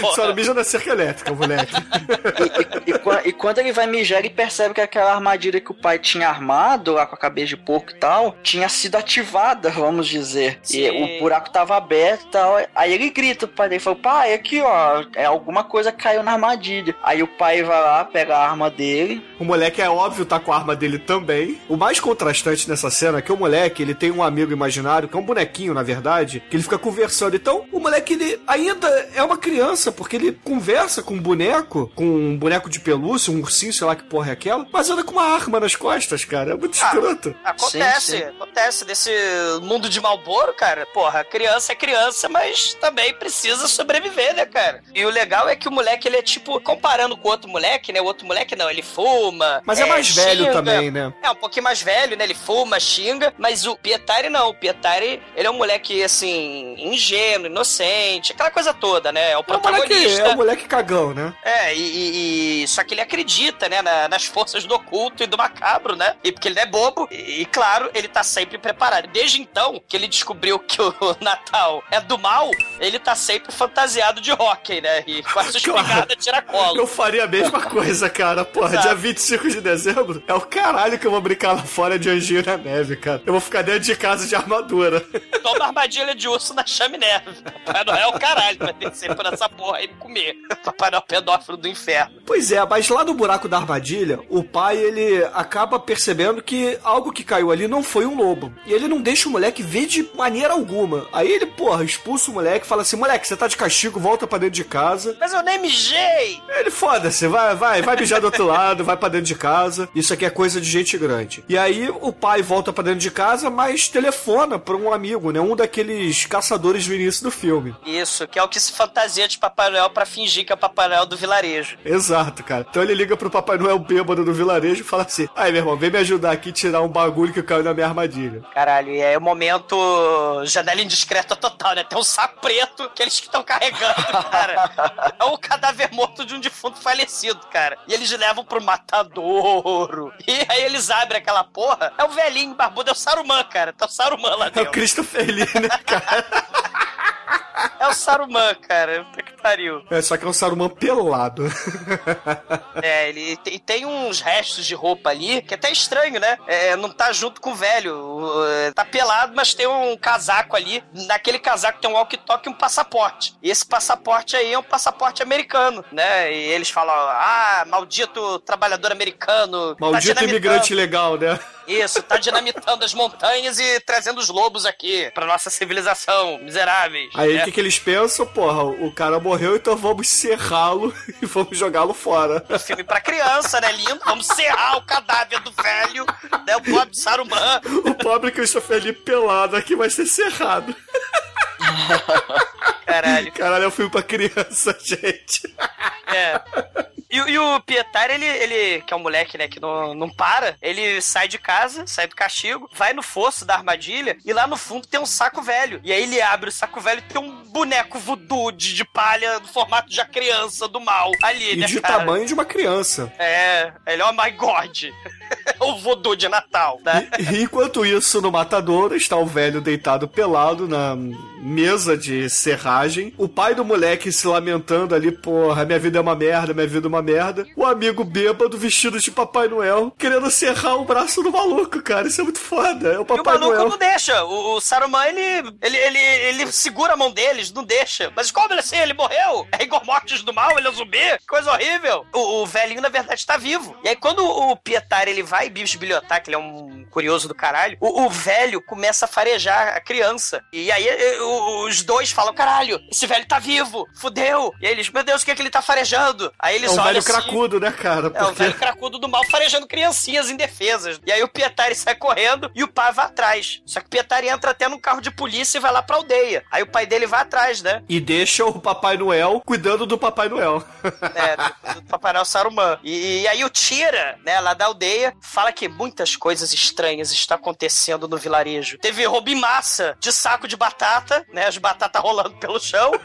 Porra. só não mija na cerca elétrica, moleque. E, e- e quan- e quando ele vai mijar, ele percebe que aquela armadilha que o pai tinha armado, lá com a cabeça de porco e tal, tinha sido ativada, vamos dizer. E Sim. o buraco tava aberto e tal. Aí ele grita pro pai dele, fala, pai, aqui ó, é alguma coisa caiu na armadilha. Aí o pai vai lá, pega a arma dele. O moleque é óbvio tá com a arma dele também. O mais contrastante nessa cena é que o moleque, ele tem um amigo imaginário, que é um bonequinho, na verdade, que ele fica conversando. Então, o moleque, ele ainda é uma criança, porque ele conversa com um boneco, com um boneco de pelúcia, um ursinho, sei lá que porra é aquela, mas anda com uma arma nas costas, cara. É muito Ah. escroto. Acontece, Sim, sim. acontece desse mundo de Malboro, cara. Porra, criança é criança, mas também precisa sobreviver, né, cara? E o legal é que o moleque, ele é tipo, comparando com o outro moleque, né? O outro moleque não, ele fuma. Mas é, mais velho xinga. também, né? É, um pouquinho mais velho, né? Ele fuma, xinga, mas o Pietari não. O Pietari, ele é um moleque, assim, ingênuo, inocente, aquela coisa toda, né? É o É o moleque, protagonista. é o moleque cagão, né? É, e, e- e- só que ele acredita, né, na- nas forças do oculto e do macabro, né? E porque ele não é bobo, e, e, claro, ele tá sempre preparado. Desde então que ele descobriu que o Natal é do mal, ele tá sempre fantasiado de hockey, né? E com a sua Claro. espingarda tiracolo. Eu faria a mesma coisa, cara. Porra, Exato. dia 25 de dezembro é o caralho que eu vou brincar lá fora de anjinho na neve, cara. Eu vou ficar dentro de casa de armadura. Toma armadilha de urso na chaminé. Papai Noel é o caralho, vai descer por essa porra e me comer. Papai Noel pedófilo do inferno. Pois é, mas lá no buraco da armadilha, o pai ele acaba percebendo que algo que caiu ali não foi um lobo. E ele não deixa o moleque ver de maneira alguma. Aí ele, porra, expulsa o moleque, fala assim: moleque, você tá de castigo, volta pra dentro de casa. Mas eu nem mijei! Ele foda-se, vai, vai, vai mijar do outro lado, vai pra dentro de casa. Isso aqui é coisa de gente grande. E aí o pai volta pra dentro de casa, mas telefona pra um amigo, né? Um daqueles caçadores do início do filme. Isso, que é o que se fantasia de Papai Noel pra fingir que é o Papai Noel do vilarejo. Exato, cara. Então ele liga pro Papai Noel bêbado do vilarejo e fala assim: Aí, meu irmão, vem me ajudar aqui a tirar um bagulho que caiu na minha armadilha. Caralho, e é o momento janela indiscreta total, né? Tem um saco preto que eles estão carregando, cara. É o cadáver morto de um defunto falecido, cara. E eles levam pro matadouro. E aí eles abrem aquela porra. É o velhinho barbudo, é o Saruman, cara. Tá o Saruman lá É o dentro. Christopher Lee, né, cara? É o Saruman, cara. Puta que pariu. É, só que é um Saruman pelado. É, ele tem, tem uns restos de roupa ali, que é até estranho, né? É, não tá junto com o velho. É, Tá pelado, mas tem um casaco ali. Naquele casaco tem um walkie-talkie e um passaporte. E esse passaporte aí é um passaporte americano, né? E eles falam, ah, maldito trabalhador americano. tá Maldito imigrante legal, né? Isso, tá dinamitando as montanhas e trazendo os lobos aqui pra nossa civilização, miseráveis. Aí o né? que, que eles pensam? Porra, o cara morreu, então vamos serrá-lo e vamos jogá-lo fora. Um filme pra criança, né? Lindo. Vamos serrar o cadáver do velho, né? O pobre Saruman. O pobre Christopher Lee pelado aqui vai ser serrado. Caralho. Caralho, é um filme pra criança, gente. É. E, e o Pietari, ele, ele, que é um moleque, né, que não, não para, ele sai de casa, sai do castigo, vai no fosso da armadilha e lá no fundo tem um saco velho. E aí ele abre o saco velho e tem um boneco voodoo de, de palha no formato de a criança do mal ali, E né, de cara? tamanho de uma criança. É, ele é oh my god. o voodoo de Natal, né? E enquanto isso, no matadouro, está o velho deitado pelado na mesa de serragem. O pai do moleque se lamentando ali, porra, minha vida é uma merda, minha vida é uma merda. O amigo bêbado vestido de Papai Noel, querendo serrar o braço do maluco, cara. Isso é muito foda. É o E o Papai maluco Noel. não deixa. O, o Saruman, ele, ele, ele, ele segura a mão deles, não deixa. Mas como ele assim? Ele morreu? É igual Mortes do Mal, ele é zumbi? Que Coisa horrível. O, o velhinho, na verdade, tá vivo. E aí, quando o Pietari, ele vai bisbilhotar, que ele é um curioso do caralho, o, o velho começa a farejar a criança. E aí, o- os dois falam, caralho, esse velho tá vivo, fudeu. E aí eles, meu Deus, o que é que ele tá farejando? Aí eles É um olham velho cracudo, né, cara? é, o Porque velho cracudo do mal farejando criancinhas indefesas. E aí o Pietari sai correndo e o pai vai atrás. Só que o Pietari entra até num carro de polícia e vai lá pra aldeia. Aí o pai dele vai atrás, né? E deixa o Papai Noel cuidando do Papai Noel. É, do, do Papai Noel Saruman. E, e aí o Tira, né, lá da aldeia, fala que muitas coisas estranhas estão acontecendo no vilarejo. Teve roubo em massa de saco de batata, né, as batatas rolando pelo chão.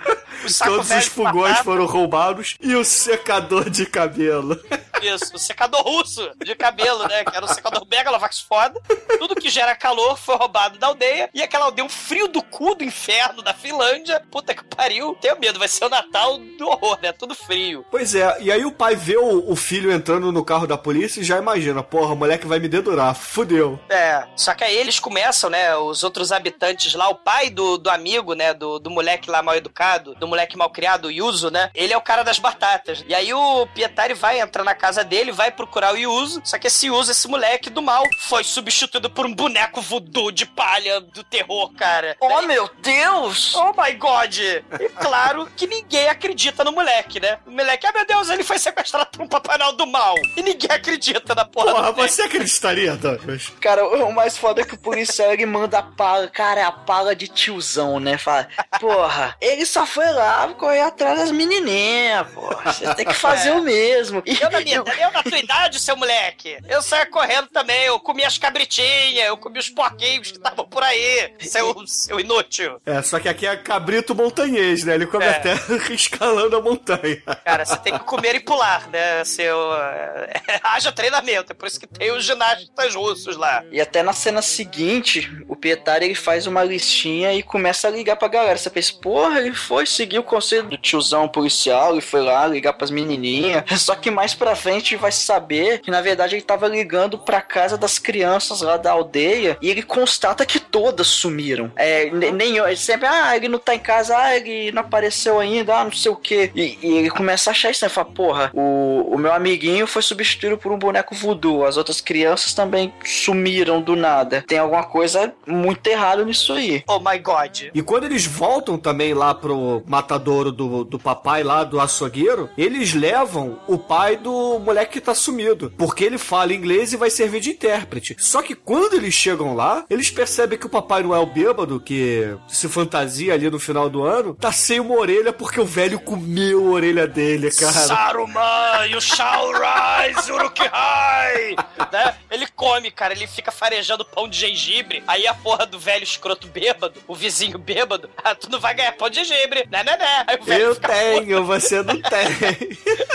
Todos os fogões foram roubados e o secador de cabelo. Isso, o secador russo de cabelo, né? Que era um secador Megalovax foda. Tudo que gera calor foi roubado da aldeia. E aquela aldeia, um frio do cu do inferno da Finlândia. Puta que pariu. Tenho medo, vai ser o Natal do horror, né? Tudo frio. Pois é, e aí o pai vê o, o filho entrando no carro da polícia e já imagina, porra, o moleque vai me dedurar, fudeu. É, só que aí eles começam, né? Os outros habitantes lá, o pai do, do amigo, né? Do, do moleque lá mal educado, do moleque mal criado, o Yuzo, né? Ele é o cara das batatas. E aí o Pietari vai entrar na casa dele, vai procurar o Yuzo. Só que esse Yuzo, esse moleque do mal, foi substituído por um boneco voodoo de palha do terror, cara. Oh, meu Deus! Oh my god! E claro que ninguém acredita no moleque, né? O moleque, ah meu Deus, ele foi sequestrado por um Papai Noel do mal. E ninguém acredita na porra Porra, você acreditaria, Douglas? Cara, o mais foda é que o policial ele manda a pala, cara, é a pala de tiozão, né? Fala, porra, ele só foi lá correr atrás das menininhas, porra. Você tem que fazer o mesmo. E, Eu na, minha, e- eu na tua idade, seu moleque, eu saia correndo também, eu comi as cabritinhas, eu comi os porquinhos que estavam por aí, seu, seu inútil. É, só que aqui é cabrito montanhês, né? Ele come É. até escalando a montanha. Cara, você tem que comer e pular, né? Seu. é, haja treinamento, é por isso que tem os ginastas russos lá. E até na cena seguinte, o Pietari ele faz uma listinha e começa a ligar pra galera. Você pensa, porra, ele foi seguir o conselho do tiozão policial, ele foi lá ligar pras menininhas. Só que mais pra frente vai saber que na verdade ele tava ligando pra casa das crianças lá da aldeia e ele constata que todas sumiram. É, ne- nem ele sempre, ah, ele não tá em casa, ah, ele não apareceu ainda, ah, não sei o que. E, e ele começa a achar isso, né? Fala, porra, o, o meu amiguinho foi substituído por um boneco voodoo, as outras crianças também sumiram do nada. Tem alguma coisa muito errada nisso aí. Oh my god. E quando eles voltam também lá pro matadouro do, do papai lá, do açougueiro, eles levam o pai do moleque que tá sumido. Porque ele fala inglês e vai servir de intérprete. Só que quando eles chegam lá, eles percebem que o Papai Noel bêbado, que se fantasia ali no final do ano, tá sem uma orelha porque o velho comeu a orelha dele, cara. Saruman, you shall rise, Uruk-hai! né? Ele come, cara, ele fica farejando pão de gengibre. Aí a porra do velho escroto bêbado, o vizinho bêbado, ah, tu não vai ganhar pão de gengibre, né, né, né? O Eu tenho, você não tem.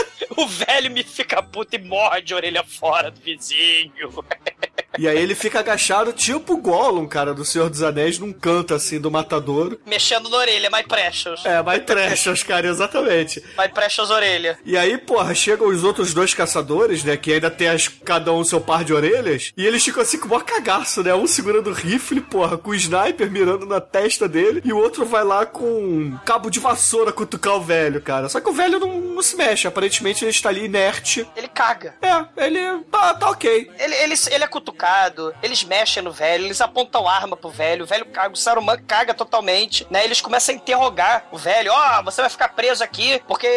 O velho me fica puto e morde a orelha fora do vizinho. E aí ele fica agachado, tipo o Gollum, cara, do Senhor dos Anéis, num canto assim do matadouro. Mexendo na orelha, my precious. É, mais trash, os caras, exatamente. My precious orelha. E aí, porra, chegam os outros dois caçadores, né? Que ainda tem as, cada um seu par de orelhas. E eles ficam assim com o maior cagaço, né? Um segurando o rifle, porra, com o sniper mirando na testa dele. E o outro vai lá com um cabo de vassoura cutucar o velho, cara. Só que o velho não, não se mexe. Aparentemente ele está ali inerte. Ele caga. É, ele tá, tá ok. Ele, ele, ele é cutucado educado, eles mexem no velho, eles apontam arma pro velho, o velho caga, o Saruman caga totalmente, né? Eles começam a interrogar o velho, ó, oh, você vai ficar preso aqui porque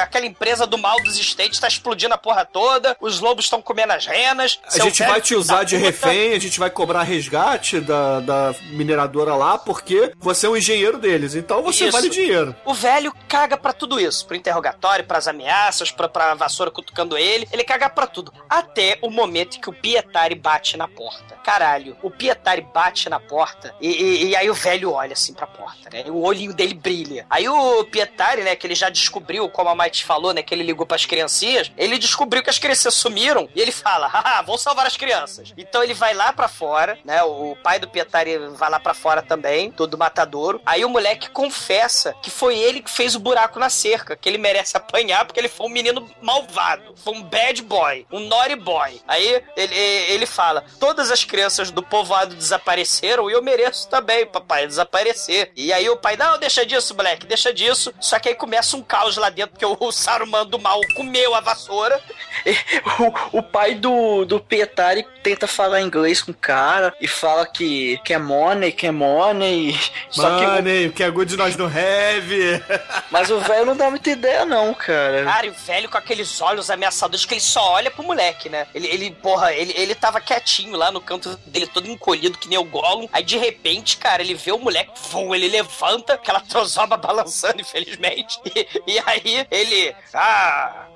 aquela empresa do mal dos States tá explodindo a porra toda, os lobos estão comendo as renas. A gente vai te usar de refém, a gente vai cobrar resgate da, da mineradora lá, porque você é um engenheiro deles, então você Isso. vale dinheiro. O velho caga pra tudo isso, pro interrogatório, pras ameaças, pra, pra vassoura cutucando ele, ele caga pra tudo. Até o momento que o Pietari bate na porta. Caralho, o Pietari bate na porta e, e, e aí o velho olha assim pra porta, né? O olhinho dele brilha. Aí o Pietari, né, que ele já descobriu, como a Might falou, né, que ele ligou pras criancinhas, ele descobriu que as crianças sumiram e ele fala, haha, vou salvar as crianças. Então ele vai lá pra fora, né, o pai do Pietari vai lá pra fora também, todo matadouro. Aí o moleque confessa que foi ele que fez o buraco na cerca, que ele merece apanhar porque ele foi um menino malvado, foi um bad boy, um naughty boy. Aí ele, ele fala, todas as crianças do povoado desapareceram e eu mereço também, papai, desaparecer. E aí o pai, não, deixa disso, moleque, deixa disso. Só que aí começa um caos lá dentro, porque o Saruman do mal comeu a vassoura. o, o pai do, do Pietari tenta falar inglês com o cara e fala que, que é money, que é money. Só Money, que, o... que é good nós não have. Mas o velho não dá muita ideia, não, cara. Cara, e o velho com aqueles olhos ameaçadores que ele só olha pro moleque, né? Ele, ele porra, ele, ele tava quietinho lá no canto dele, todo encolhido, que nem o Gollum. Aí de repente, cara, ele vê o moleque, voa, ele levanta, aquela trozoba balançando, infelizmente. E, e aí ele. Ah.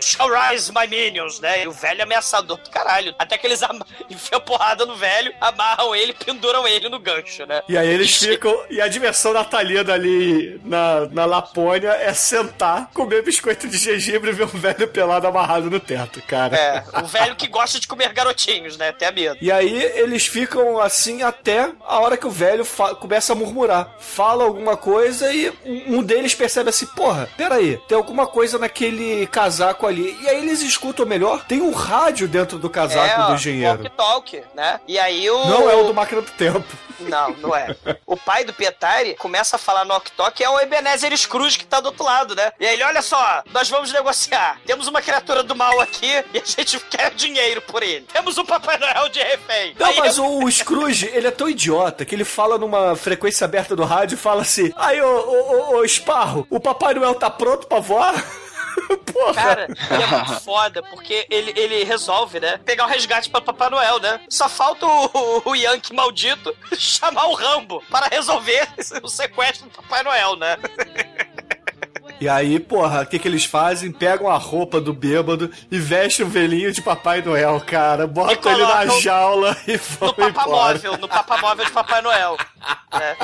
Shall rise my minions, né? E o velho ameaçador do caralho. Até que eles enfiam porrada no velho, amarram ele penduram ele no gancho, né? E aí eles ficam. E a diversão natalina ali na, na Lapônia é sentar, comer biscoito de gengibre e ver um velho pelado amarrado no teto, cara. É, o velho que gosta de comer né? Até medo. E aí eles ficam assim até a hora que o velho começa a murmurar. Fala alguma coisa e um deles percebe assim: porra, peraí, tem alguma coisa naquele casaco ali. E aí eles escutam melhor. Tem um rádio dentro do casaco é, do engenheiro. Talk Talk, né? E aí o. Não é o do Máquina do Tempo. Não, não é. O pai do Pietari começa a falar no Tok é o Ebenezer Scrooge que tá do outro lado, né? E ele, olha só, nós vamos negociar. Temos uma criatura do mal aqui e a gente quer dinheiro por ele. Temos um Papai Noel de refém. Não, aí mas eu... o Scrooge, ele é tão idiota que ele fala numa frequência aberta do rádio e fala assim: aí, ô, ô, ô, ô Esparro, o Papai Noel tá pronto pra voar? Porra. Cara, e é muito foda, porque ele, ele resolve, né? Pegar o resgate para Papai Noel, né? Só falta o, o Yankee maldito chamar o Rambo para resolver o sequestro do Papai Noel, né? E aí, porra, o que que eles fazem? Pegam a roupa do bêbado e vestem o velhinho de Papai Noel, cara. Botam ele na jaula e vão No papamóvel, no papamóvel de Papai Noel. É.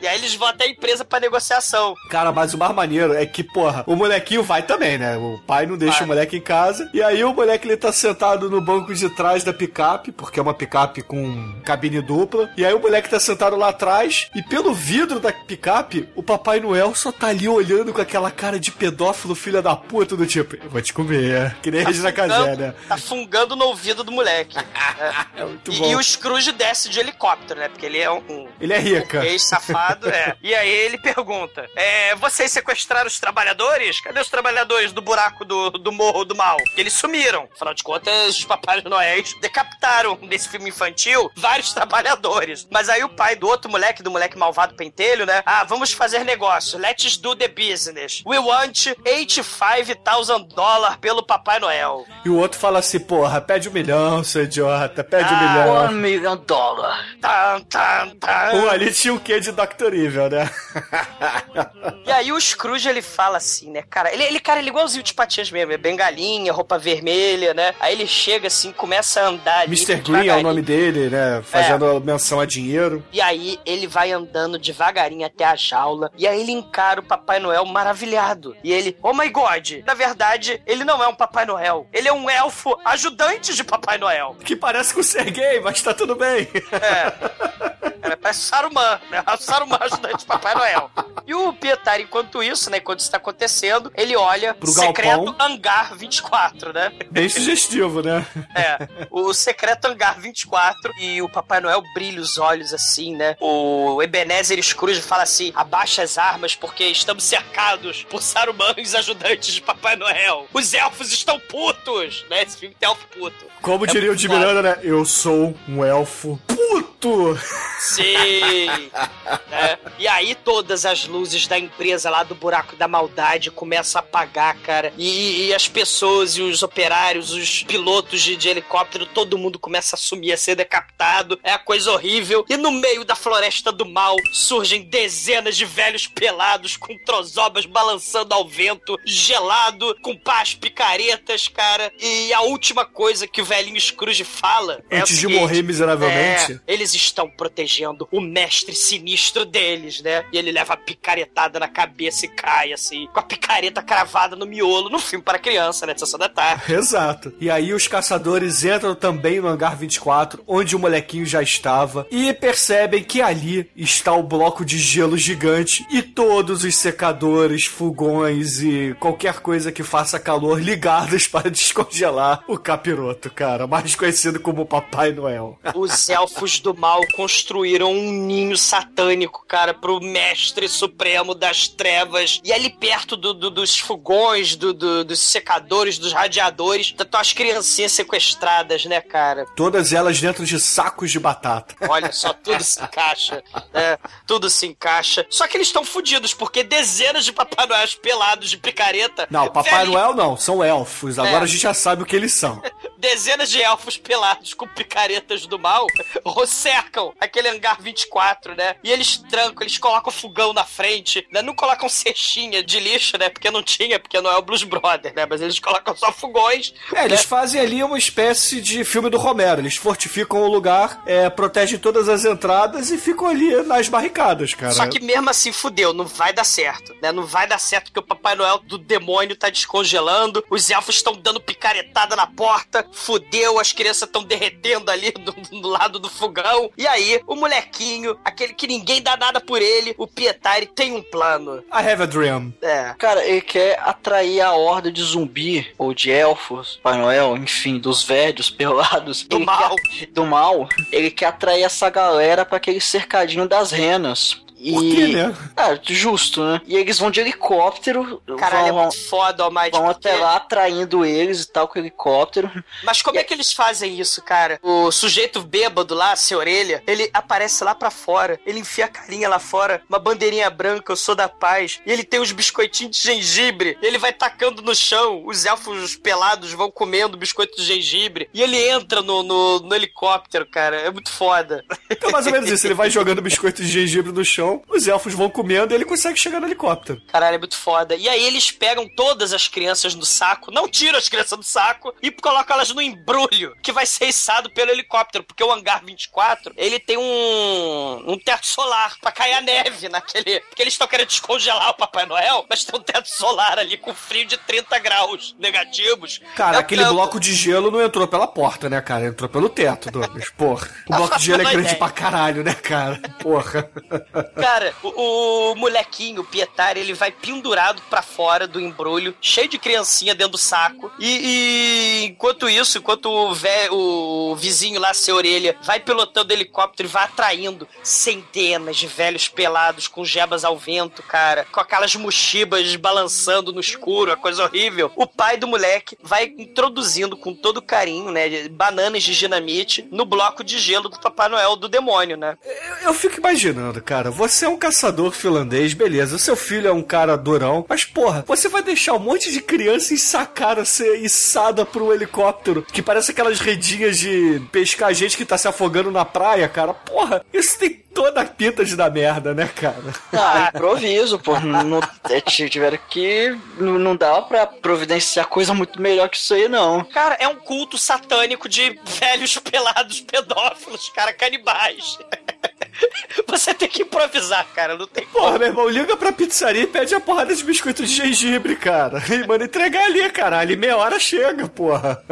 E aí eles vão até a empresa pra negociação. Cara, mas o mais maneiro é que, porra, o molequinho vai também, né? O pai não deixa vai. o moleque em casa. E aí o moleque ele tá sentado no banco de trás da picape, porque é uma picape com cabine dupla. E aí o moleque tá sentado lá atrás. E pelo vidro da picape, o Papai Noel só tá ali olhando com aquela cara de pedófilo, filha da puta, do tipo, eu vou te comer. Que nem tá Regina Casé, né? Tá fungando no ouvido do moleque. é. muito e, bom. E o Scrooge desce de helicóptero, né? Porque ele é um. Ele é rica. Um ex-safado, é. E aí ele pergunta: é, vocês sequestraram os trabalhadores? Cadê os trabalhadores do buraco do, do morro do mal? Eles sumiram. Afinal de contas, os Papais Noéis decapitaram nesse filme infantil vários trabalhadores. Mas aí o pai do outro moleque, do moleque malvado pentelho, né? Ah, vamos fazer negócio. Let's do the business. We want 85,000 dólares pelo Papai Noel. E o outro fala assim, porra, pede um milhão, seu idiota, pede ah, um milhão. Um milhão de dólares. Tan, tan, tan. Pô, ali tinha o quê de Dr. Evil, né? e aí o Scrooge, ele fala assim, né, cara, ele, ele cara, ele é igualzinho de Patias mesmo, é bengalinha, roupa vermelha, né? Aí ele chega assim, começa a andar ali, Mr. Green é o nome dele, né? Fazendo é. menção a dinheiro. E aí ele vai andando devagarinho até a jaula, e aí ele encara o Papai Noel maravilhado. E ele, oh my god, na verdade, ele não é um Papai Noel, ele é um elfo ajudante de Papai Noel. Que parece com o Sergei, mas tá tudo bem. É. Parece Saruman, né? O Saruman ajudante de Papai Noel. E o Pietari, enquanto isso, né? Enquanto isso tá acontecendo, ele olha Pro secreto galpão. hangar 24, né? Bem sugestivo, né? É, o secreto hangar 24 e o Papai Noel brilha os olhos assim, né? O Ebenezer Scrooge fala assim: abaixa as armas porque estamos cercados por Sarumans ajudantes de Papai Noel. Os elfos estão putos, né? Esse filme tem elfo puto. Como É diria o de. Miranda, né? Eu sou um elfo puto. Sim! né? E aí todas as luzes da empresa lá do buraco da maldade começam a apagar, cara. E, e as pessoas e os operários, os pilotos de, de helicóptero, todo mundo começa a sumir, a ser decapitado. É a coisa horrível. E no meio da floresta do mal surgem dezenas de velhos pelados com trozobas balançando ao vento, gelado, com pás picaretas, cara. E a última coisa que o velhinho Scrooge fala é Antes de seguinte, morrer miseravelmente. é, eles estão protegendo o mestre sinistro deles, né? E ele leva a picaretada na cabeça e cai, assim, com a picareta cravada no miolo, no filme para criança, né? De Sessão da tarde. Exato. E aí os caçadores entram também no hangar 24, onde o molequinho já estava, e percebem que ali está o bloco de gelo gigante e todos os secadores, fogões e qualquer coisa que faça calor ligados para descongelar o capiroto, cara, mais conhecido como Papai Noel. Os elfos do mal construíram um ninho satânico, cara, pro mestre supremo das trevas. E ali perto do- do- dos fogões, do- do- dos secadores, dos radiadores, estão as criancinhas sequestradas, né, cara? Todas elas dentro de sacos de batata. Olha só, tudo se encaixa, né? Tudo se encaixa. Só que eles estão fodidos, porque dezenas de Papai Noéis pelados de picareta. Não, Papai velho- Noel não, são elfos. Agora É. a gente já sabe o que eles são. Dezenas de elfos pelados com picaretas do mal cercam aquele hangar 24, né? E eles trancam, eles colocam fogão na frente, né? Não colocam cestinha de lixo, né? Porque não tinha, porque não é o Blues Brother, né? Mas eles colocam só fogões. É, eles né? fazem ali uma espécie de filme do Romero. Eles fortificam o lugar, é, protegem todas as entradas e ficam ali nas barricadas, cara. Só que mesmo assim, fudeu, não vai dar certo, né? Não vai dar certo porque o Papai Noel do demônio tá descongelando, os elfos estão dando picaretada na porta, fudeu, as crianças estão derretendo ali do, do lado do fogão. E aí, o molequinho, aquele que ninguém dá nada por ele, o Pietari, tem um plano. I have a dream. É. Cara, ele quer atrair a horda de zumbi, ou de elfos, Pai Noel, enfim, dos velhos, pelados. Do Ele mal. quer- do mal. Ele quer atrair essa galera pra aquele cercadinho das renas. E... Por quê, né? Ah, justo, né? E eles vão de helicóptero, Caralho, é vão, muito foda, Almighty. vão até lá atraindo eles e tal com o helicóptero. Mas como é que eles fazem isso, cara? O sujeito bêbado lá, sem orelha, ele aparece lá pra fora, ele enfia a carinha lá fora, uma bandeirinha branca, eu sou da paz, e ele tem uns biscoitinhos de gengibre, ele vai tacando no chão, os elfos pelados vão comendo biscoito de gengibre, e ele entra no, no, no helicóptero, cara, é muito foda. Então, mais ou menos isso. Ele vai jogando biscoito de gengibre no chão, os elfos vão comendo e ele consegue chegar no helicóptero. Caralho, é muito foda. E aí eles pegam todas as crianças do saco, não tiram as crianças do saco e colocam elas no embrulho que vai ser içado pelo helicóptero, porque o hangar 24, ele tem um, um teto solar pra cair a neve naquele... Porque eles estão querendo descongelar o Papai Noel, mas tem um teto solar ali com frio de 30 graus negativos. Cara, É aquele tanto- bloco de gelo não entrou pela porta, né, cara? Entrou pelo teto, Douglas. Porra. O bloco de gelo é grande ideia. pra caralho, né, cara? Porra. Cara, o, o molequinho, o Pietari, ele vai pendurado pra fora do embrulho, cheio de criancinha dentro do saco. E, e enquanto isso, enquanto o, vé- o vizinho lá, sem orelha, vai pilotando helicóptero e vai atraindo centenas de velhos pelados com gebas ao vento, cara, com aquelas mochibas balançando no escuro, a coisa horrível. O pai do moleque vai introduzindo com todo carinho, né, bananas de dinamite no bloco de gelo do Papai Noel do demônio, né? Eu, eu fico imaginando, cara. Você é um caçador finlandês, beleza. O seu filho é um cara durão. Mas, porra, você vai deixar um monte de criança ensacada ser içada por um helicóptero que parece aquelas redinhas de pescar gente que tá se afogando na praia, cara. Porra, isso tem toda a pinta de dar merda, né, cara? Ah, improviso, pô. Não, não- é, tiveram que. Não, não dá pra providenciar coisa muito melhor que isso aí, não. Cara, é um culto satânico de velhos pelados pedófilos, cara, canibais. Você tem que improvisar, cara, não tem Porra, como. meu irmão, liga pra pizzaria e pede a porrada de biscoito de gengibre, cara. E manda entregar ali, caralho. Em meia hora chega, porra.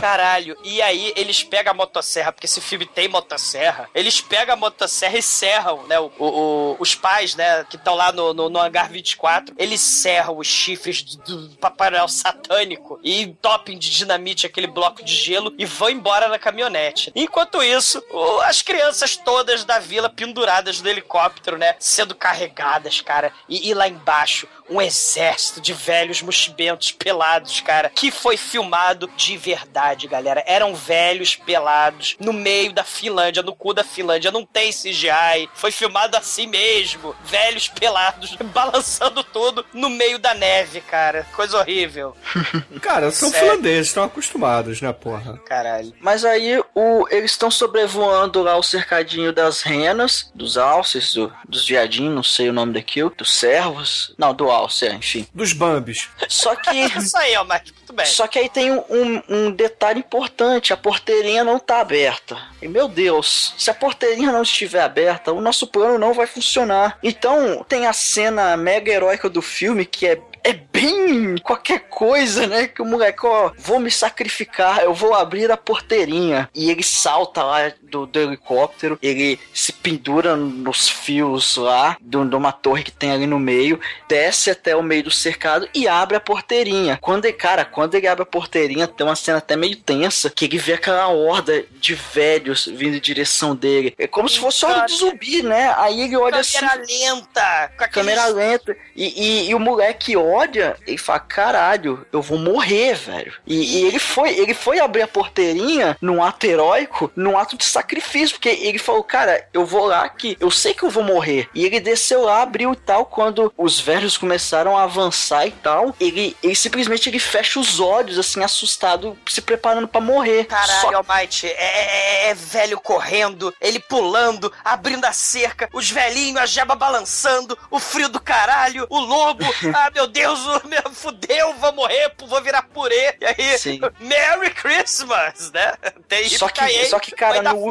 Caralho, e aí eles pegam a motosserra, porque esse filme tem motosserra, eles pegam a motosserra e serram, né? O, o- os pais, né, que estão lá no, no, no hangar 24, eles serram os chifres do, do Papai Noel satânico e topem de dinamite aquele bloco de gelo e vão embora na caminhonete. Enquanto isso, as crianças todas da vila penduradas no helicóptero, né, sendo carregadas, cara, e, e lá embaixo um exército de velhos mochibentos pelados, cara, que foi filmado de verdade, galera. Eram velhos pelados no meio da Finlândia, no cu da Finlândia. Não tem CGI. Foi filmado assim mesmo. Velhos pelados, balançando tudo no meio da neve, cara. Coisa horrível. Cara, são Sério? finlandeses, estão acostumados, né, porra? Caralho. Mas aí o, eles estão sobrevoando lá o cercadinho das renas, dos alces, do- dos viadinhos, não sei o nome daquilo, dos servos. Não, do alce, é, enfim. Dos Bambis. Só que. Isso aí, ó, mas muito bem. Só que aí tem um, um- um detalhe importante: a porteirinha não tá aberta. E meu Deus, se a porteirinha não estiver aberta, o nosso plano não vai funcionar. Então tem a cena mega heróica do filme que é. É bem qualquer coisa, né? Que o moleque, ó, vou me sacrificar, eu vou abrir a porteirinha. E ele salta lá do, do helicóptero, ele se pendura nos fios lá, de uma torre que tem ali no meio, desce até o meio do cercado e abre a porteirinha. Quando ele, cara, quando ele abre a porteirinha, tem uma cena até meio tensa, que ele vê aquela horda de velhos vindo em direção dele. É como se fosse horda de zumbi, né? Aí ele olha assim. Câmera lenta. Com aqueles... Câmera lenta. E, e- e o moleque olha e fala: caralho, eu vou morrer, velho. E, e ele foi, ele foi abrir a porteirinha num ato heróico, num ato de sacrifício. Porque ele falou, cara, eu vou lá que eu sei que eu vou morrer. E ele desceu lá, abriu e tal. Quando os velhos começaram a avançar e tal, ele, ele simplesmente ele fecha os olhos, assim, assustado, se preparando pra morrer. Caralho, Só Almighty, é, é- é velho correndo, ele pulando, abrindo a cerca, os velhinhos, a jeba balançando, o frio do caralho, o lobo, ah, meu Deus, o meu, fudeu, vou morrer, vou virar purê. E aí, Sim. Merry Christmas, né? Tem Só que, só que cara, no,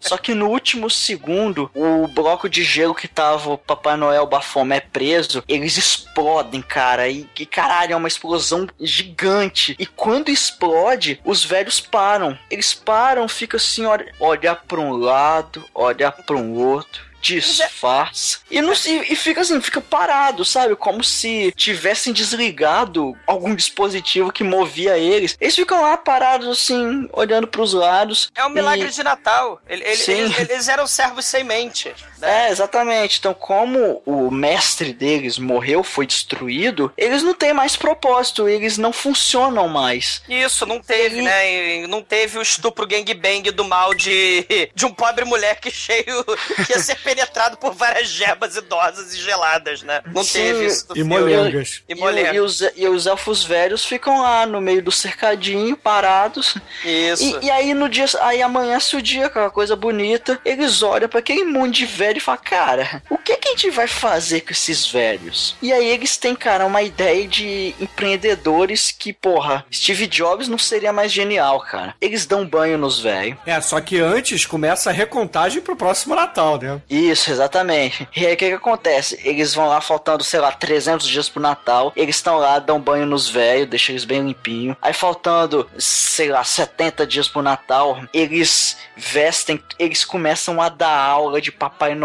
só que no último segundo, o bloco de gelo que tava o Papai Noel Bafomé preso, eles explodem, cara. E que caralho, é uma explosão gigante. E quando explode, os velhos param. Eles param, fica assim, olha, olha pra um lado, olha pra um outro. Disfarça. E, não, e, e fica assim, fica parado, sabe? Como se tivessem desligado algum dispositivo que movia eles. Eles ficam lá parados, assim, olhando pros lados. É um milagre e- de Natal. Ele- ele- eles, eles eram servos sem mente. Né? É, exatamente. Então, como o mestre deles morreu, foi destruído, eles não têm mais propósito, eles não funcionam mais. Isso, não teve, né? E Não teve o estupro gangbang do mal de, de um pobre moleque cheio que ia ser penetrado por várias gebas idosas e geladas, né? Não Sim, teve isso E molengas. E E, e os, e os elfos velhos ficam lá no meio do cercadinho, parados. Isso. E, e aí no dia, aí amanhece o dia, aquela coisa bonita. Eles olham pra aquele mundo de velho e falam, cara, o que, que a gente vai fazer com esses velhos? E aí eles têm, cara, uma ideia de empreendedores que, porra, Steve Jobs não seria mais genial, cara. Eles dão banho nos velhos. É, só que antes começa a recontagem pro próximo Natal, né? Isso, exatamente. E aí o que, que acontece? Eles vão lá faltando, sei lá, 300 dias pro Natal. Eles estão lá, dão banho nos velhos, deixam eles bem limpinhos. Aí faltando, sei lá, 70 dias pro Natal, eles vestem, eles começam a dar aula de Papai Noel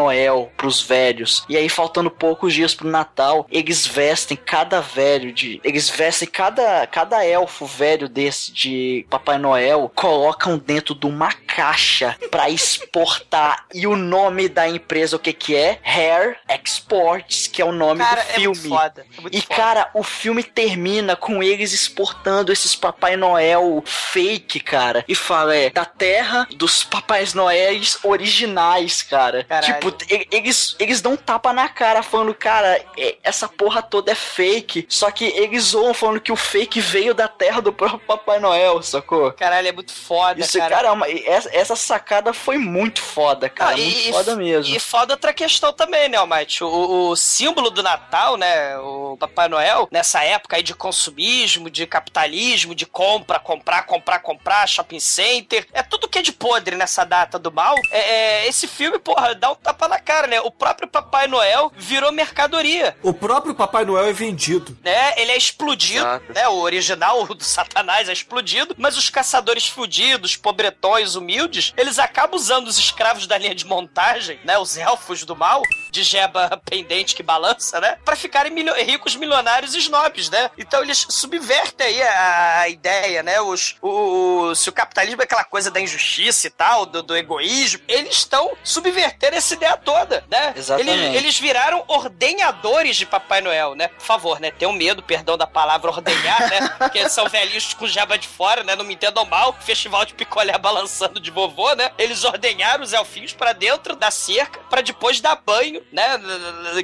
pros velhos. E aí faltando poucos dias pro Natal, eles vestem cada velho de, eles vestem cada cada elfo velho desse de Papai Noel, colocam dentro de uma caixa pra exportar. E o nome da empresa o que que é? Hair Exports, que é o nome Cara, do é filme. muito foda. É muito E foda. cara, o filme termina com eles exportando esses Papai Noel fake, cara. E fala, é, da terra dos Papais Noéis originais, cara. Caralho. Tipo, eles, eles dão um tapa na cara falando, cara, é, essa porra toda é fake. Só que eles zoam falando que o fake veio da terra do próprio Papai Noel, sacou? Caralho, é muito foda, Isso, cara. cara, é uma- essa, sacada foi muito foda, cara. Ah, e- muito e- foda mesmo. E foda outra questão também, né, Almighty? O, o símbolo do Natal, né? O Papai Noel, nessa época aí de consumismo, de capitalismo, de compra, comprar, comprar, comprar, shopping center. É tudo que é de podre nessa data do mal. É, é, esse filme, porra, dá um tapa na cara, né? O próprio Papai Noel virou mercadoria. O próprio Papai Noel é vendido. né? Ele é explodido, Exato. né? O original do Satanás é explodido, mas os caçadores fudidos, pobretões, humildes, eles acabam usando os escravos da linha de montagem, né? Os elfos do mal, de jeba pendente que balança, né? Pra ficarem milio- ricos, milionários e snobs, né? Então eles subvertem aí a, a ideia, né? Os, o, se o capitalismo é aquela coisa da injustiça e tal, do, do egoísmo, eles estão subvertendo essa ideia toda, né? Exatamente. Eles, eles viraram ordenhadores de Papai Noel, né? Por favor, né? Tenham medo, perdão da palavra ordenhar, né? Porque eles são velhinhos com jaba de fora, né? Não me entendam mal. Festival de picolé balançando de vovô, né? Eles ordenharam os elfinhos pra dentro da cerca pra depois dar banho, né?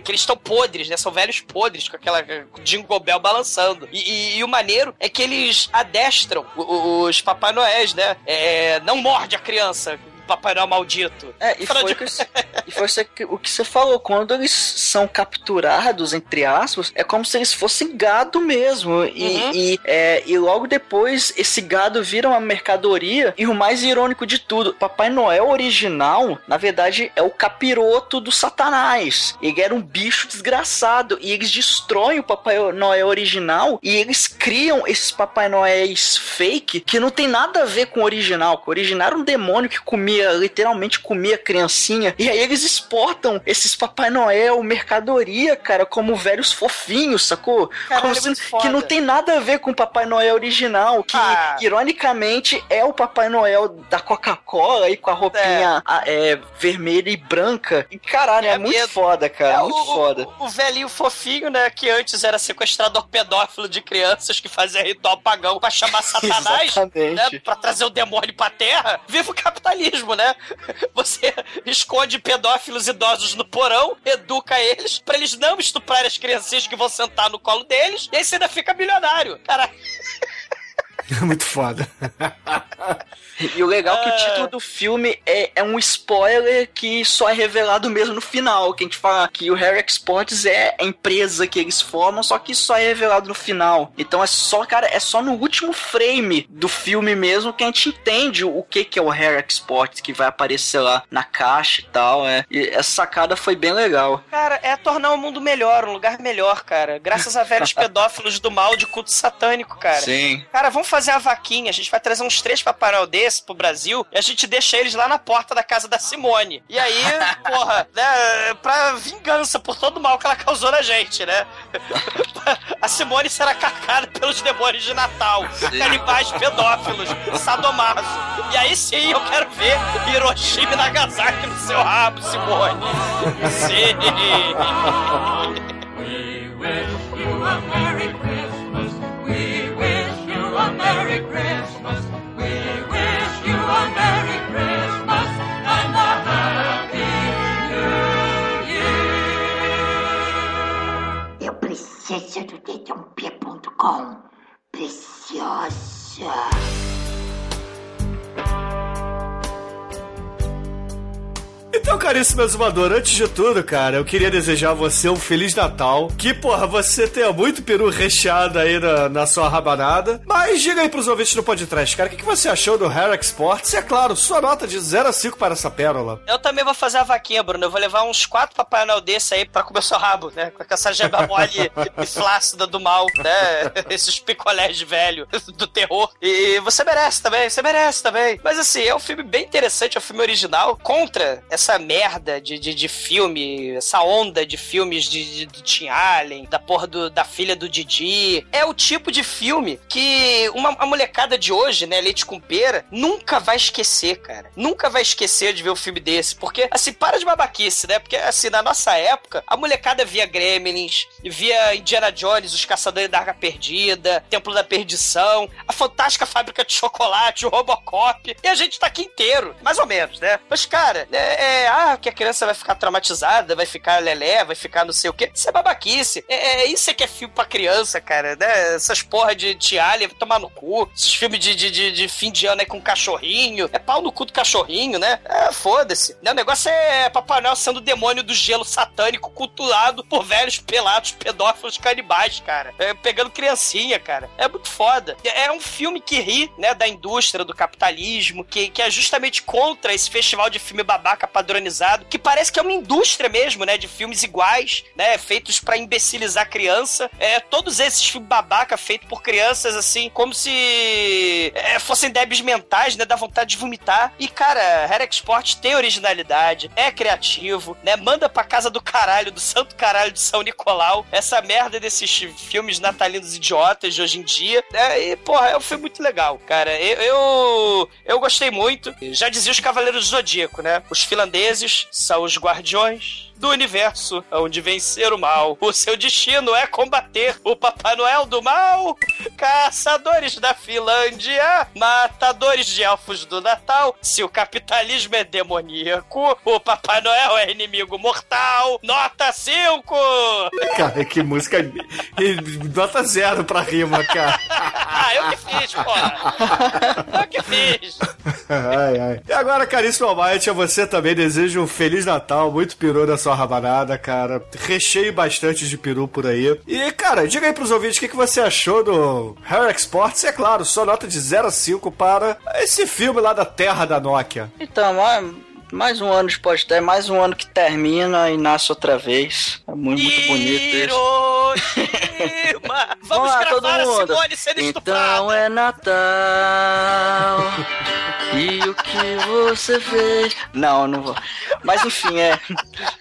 Que eles estão podres, né? São velhos podres com aquela Jingle balançando. E, e- e o maneiro é que eles adestram o- o- os Papai Noéis, né? É, não morde a criança. Papai Noel maldito. É, e Fala foi, de- que, e foi o que você falou. Quando eles são capturados, entre aspas, é como se eles fossem gado mesmo. E, Uhum. e, é, e logo depois, esse gado vira uma mercadoria. E o mais irônico de tudo, Papai Noel original, na verdade, é o capiroto do Satanás. Ele era um bicho desgraçado. E eles destroem o Papai Noel original. E eles criam esses Papai Noéis fake que não tem nada a ver com o original. que O original era um demônio que comia, literalmente comia criancinha. E aí eles exportam esses Papai Noel, mercadoria, cara, como velhos fofinhos, sacou? Caralho, é se- que não tem nada a ver com o Papai Noel original, que Ah. ironicamente é o Papai Noel da Coca-Cola e com a roupinha a- é, vermelha e branca. E caralho, é, É muito foda, cara, É, muito o, foda. O, o velhinho fofinho, né? Que antes era sequestrador pedófilo de crianças que fazia ritual pagão pra chamar Satanás, né? Pra trazer o demônio pra terra. Viva o capitalismo, né? Você esconde pedófilos idosos no porão, educa eles pra eles não estuprarem as criancinhas que vão sentar no colo deles, e aí você ainda fica milionário. Cara, É muito foda. E o legal é que o Ah. título do filme é, é um spoiler que só é revelado mesmo no final. Que a gente fala que o Harry Exports é a empresa que eles formam, só que só é revelado no final. Então é só, cara, é só no último frame do filme mesmo que a gente entende o que, que é o Harry Exports, que vai aparecer lá na caixa e tal. É. E essa sacada foi bem legal. Cara, é tornar o mundo melhor, um lugar melhor, cara. Graças a velhos pedófilos do mal de culto satânico, cara. Sim. Cara, vamos fazer a vaquinha. A gente vai trazer uns três Papai Noel desse pro Brasil e a gente deixa eles lá na porta da casa da Simone. E aí, porra, né, pra vingança por todo o mal que ela causou na gente, né? A Simone será carcada pelos demônios de Natal, canibais pedófilos, sadomaso. E aí sim eu quero ver Hiroshima e Nagasaki no seu rabo, Simone. Sim. We wish you a Merry Christmas. A Merry Christmas. We wish you a Merry Christmas and a Happy New Year. Eu preciso do dedãopia.com. Preciosa. Então, caríssimo exumador, antes de tudo, cara, eu queria desejar a você um Feliz Natal. Que, porra, você tenha muito peru recheado aí na, na sua rabanada. Mas diga aí pros ouvintes do podcast, cara, o que, que você achou do Hair Exports? E, é claro, sua nota de 0 a 5 para essa pérola. Eu também vou fazer a vaquinha, Bruno. Eu vou levar uns quatro Papai Noel desse aí pra comer seu rabo, né? Com essa geba mole e flácida do mal, né? Esses picolés de velho do terror. E você merece também, você merece também. Mas assim, é um filme bem interessante, é um filme original contra essa merda de, de, de filme, essa onda de filmes de, de, de Tim Allen, da porra do, da filha do Didi. É o tipo de filme que uma, uma molecada de hoje, né, leite com pera, nunca vai esquecer, cara. Nunca vai esquecer de ver um filme desse. Porque, assim, para de babaquice, né? Porque, assim, na nossa época, a molecada via Gremlins, via Indiana Jones, Os Caçadores da Arca Perdida, Templo da Perdição, a Fantástica Fábrica de Chocolate, o Robocop. E a gente tá aqui inteiro, mais ou menos, né? Mas, cara, é, é, é, ah, que a criança vai ficar traumatizada, vai ficar lelé, vai ficar não sei o quê. Isso é babaquice. É, é isso é que é filme pra criança, cara, né? Essas porra de tialha, vai tomar no cu. Esses filmes de, de, de, de fim de ano aí com cachorrinho. É pau no cu do cachorrinho, né? É, foda-se. Né? O negócio é Papai Noel sendo o demônio do gelo satânico cultuado por velhos pelados, pedófilos canibais, cara. É, pegando criancinha, cara. É muito foda. É, é um filme que ri, né, da indústria, do capitalismo, que, que é justamente contra esse festival de filme babaca padronizado, que parece que é uma indústria mesmo, né, de filmes iguais, né, feitos para imbecilizar criança. É, todos esses filmes babaca feitos por crianças, assim, como se é, fossem débeis mentais, né, dá vontade de vomitar. E, cara, Hair Export tem originalidade, é criativo, né, manda pra casa do caralho, do santo caralho de São Nicolau, essa merda desses filmes natalinos idiotas de hoje em dia. É, e, porra, é um filme muito legal, cara. Eu, eu, eu gostei muito. Já dizia os Cavaleiros do Zodíaco, né? Os finlandeses são os guardiões do universo, onde vencer o mal. O seu destino é combater o Papai Noel do mal. Caçadores da Finlândia, matadores de elfos do Natal. Se o capitalismo é demoníaco, o Papai Noel é inimigo mortal. Nota 5! Cara, que música. Nota zero pra rima, cara. Ah, eu que fiz, porra. Eu que fiz. Ai, ai. E agora, caríssimo Almighty, a você também desejo um Feliz Natal, muito peru na sua rabanada, cara. Recheio bastante de peru por aí. E, cara, diga aí pros ouvintes o que, que você achou do Hair Exports. E, é claro, sua nota de 0 a 5 para esse filme lá da terra da Nokia. Então, mais, mais um ano de podcast, mais um ano que termina e nasce outra vez. É muito, muito bonito isso. Hiroshima! Vamos lá, todo mundo. Então estuprada. é Natal. e o que você fez? Não, não vou. Mas enfim, é.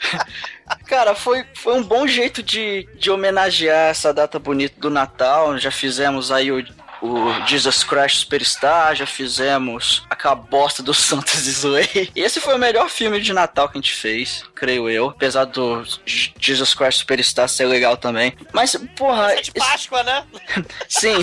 Cara, foi, foi um bom jeito de, de homenagear essa data bonita do Natal. Já fizemos aí o, o Jesus Christ Superstar, já fizemos aquela bosta do Santos. E esse foi o melhor filme de Natal que a gente fez, creio eu. Apesar do Jesus Christ Superstar ser legal também. Mas, porra. É de Páscoa, né? Sim.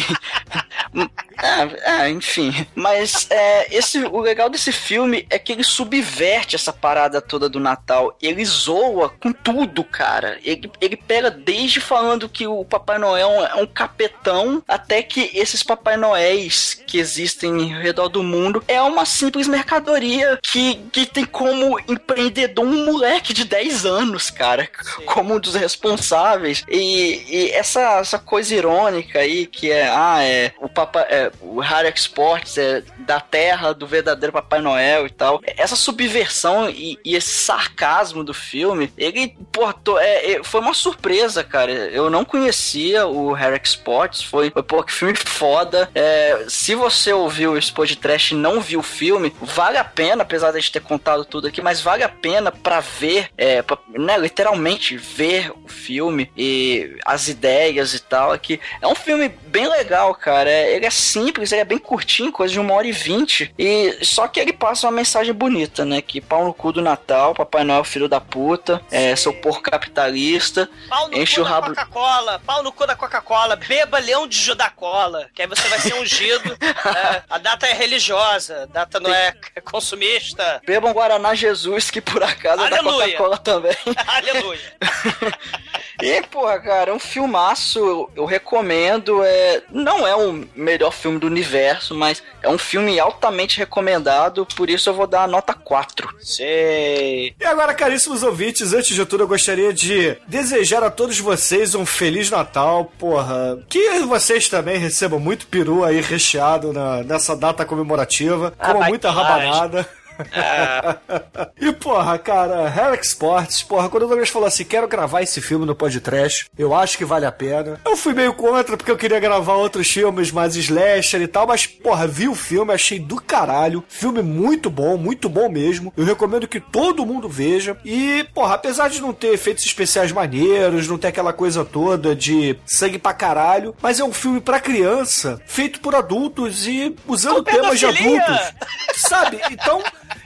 É, é, enfim. Mas é, esse, o legal desse filme é que ele subverte essa parada toda do Natal. Ele zoa com tudo, cara. Ele, ele pega desde falando que o Papai Noel é um capetão até que esses Papai Noéis que existem ao redor do mundo é uma simples mercadoria que, que tem como empreendedor um moleque de 10 anos, cara. Como um dos responsáveis. E, e essa, essa coisa irônica aí que é, ah, é o Papai. É, o Rare Exports é da terra do verdadeiro Papai Noel e tal. Essa subversão e, e esse sarcasmo do filme, ele, tô- é, é, foi uma surpresa, cara. Eu não conhecia o Rare Exports, foi, foi pô, que filme foda. É, se você ouviu esse podcast e não viu o filme, vale a pena, apesar de a gente ter contado tudo aqui, mas vale a pena pra ver, é, pra, né, literalmente ver o filme e as ideias e tal. Aqui. É um filme bem legal, cara. É, ele é simples, ele é bem curtinho, coisa de uma hora e vinte. E só que ele passa uma mensagem bonita, né? Que pau no cu do Natal, Papai Noel é filho da puta, é, seu porco capitalista. Pau no Enche cu o da rabo. Coca-Cola, pau no cu da Coca-Cola, beba leão de Judá Cola, que aí você vai ser ungido. É, a data é religiosa, a data não é consumista. Bebam Guaraná Jesus, que por acaso é da Aleluia. Coca-Cola também. Aleluia. E, porra, cara, é um filmaço, eu, eu recomendo. É, não é o melhor filme do universo, mas é um filme altamente recomendado, por isso eu vou dar a nota 4. Sei. E agora, caríssimos ouvintes, antes de tudo, eu gostaria de desejar a todos vocês um Feliz Natal, porra. Que vocês também recebam muito peru aí recheado na- nessa data comemorativa, Ah, muita que e porra, cara, Herrick Sports, porra, quando o Douglas falou assim, quero gravar esse filme no podcast, eu acho que vale a pena. Eu fui meio contra porque eu queria gravar outros filmes mais slasher e tal, mas porra, vi o filme, achei do caralho. Filme muito bom, muito bom mesmo. Eu recomendo que todo mundo veja. E, porra, apesar de não ter efeitos especiais maneiros, não ter aquela coisa toda de sangue pra caralho, mas é um filme pra criança, feito por adultos e usando temas de adultos. Sabe? Então,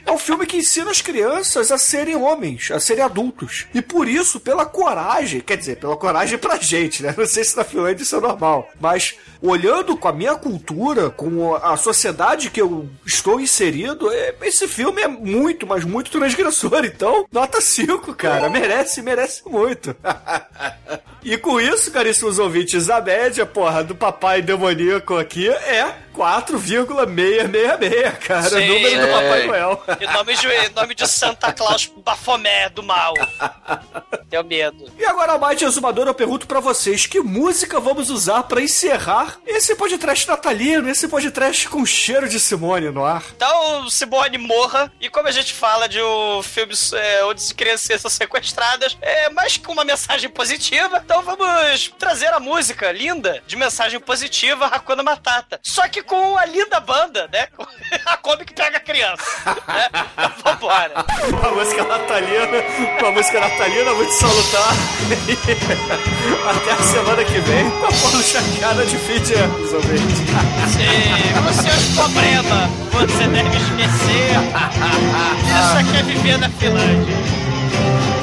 É um filme que ensina as crianças a serem homens, a serem adultos. E por isso, pela coragem, quer dizer, pela coragem pra gente, né? Não sei se na Finlândia isso é normal, mas olhando com a minha cultura, com a sociedade que eu estou inserido, é- esse filme é muito, mas muito transgressor. Então, nota 5, cara. Merece, merece muito. e com isso, caríssimos ouvintes, a média, porra, do papai demoníaco aqui é 4,666, cara. Sim. número do É. Papai Noel. Em nome de, em nome de Santa Claus Bafomé do mal. Tenho medo. E agora, Mate Exumador, eu pergunto pra vocês: que música vamos usar pra encerrar esse podcast natalino, esse podcast com cheiro de Simone no ar? Então, Simone morra. E como a gente fala de um filme é, onde as crianças são sequestradas, é mais com uma mensagem positiva, então vamos trazer a música linda de mensagem positiva, Hakuna Matata. Só que com a linda banda, né? A Kombi que pega a criança. Né? Então, vambora. Uma música natalina, uma música natalina muito salutar. Até a semana que vem com a Paulo Chacada de fim de anos, ouvintes. Sim, os seus problemas você deve esquecer. Isso aqui é viver na Finlândia.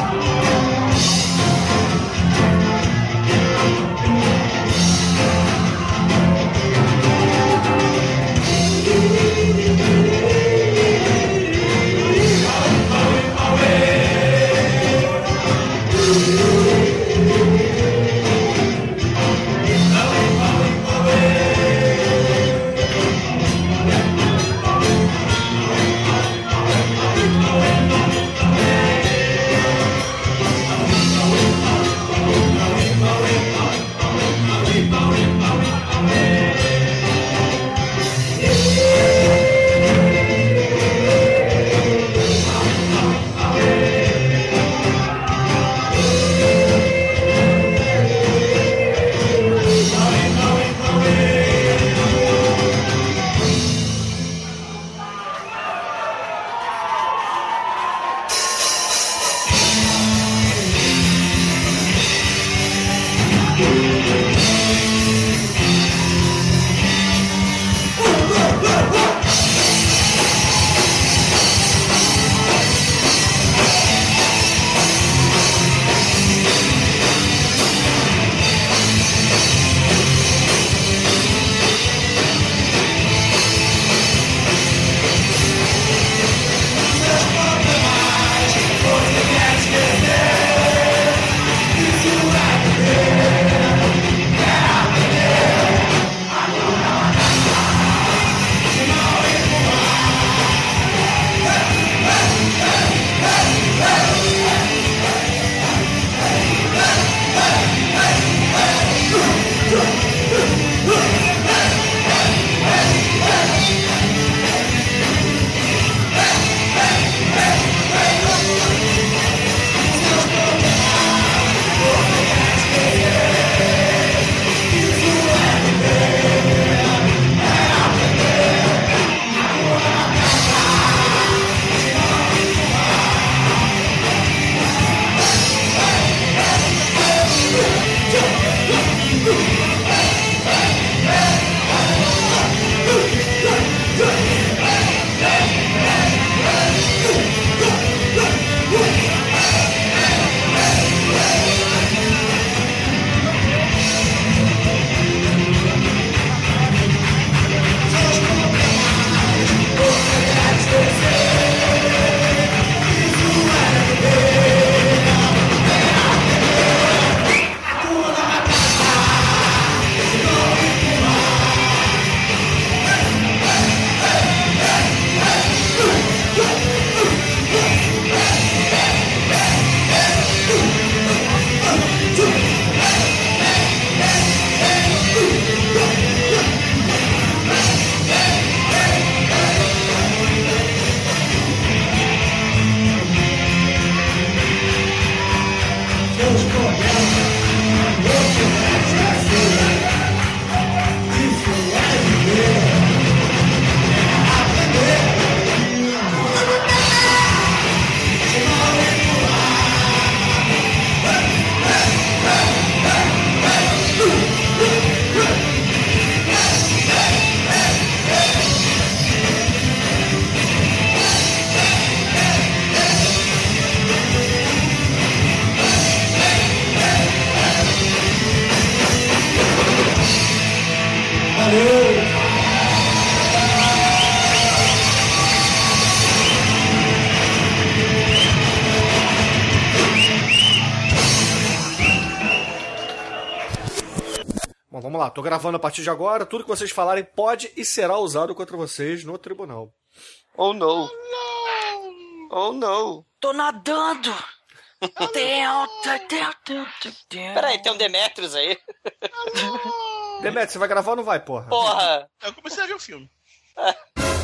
Tô gravando a partir de agora. Tudo que vocês falarem pode e será usado contra vocês no tribunal. Oh no. Oh no. Tô nadando! Delta, delta, delta. Peraí, tem um Demetrius aí. Demetrio, você vai gravar ou não vai, porra? Porra. Eu comecei a ver o filme.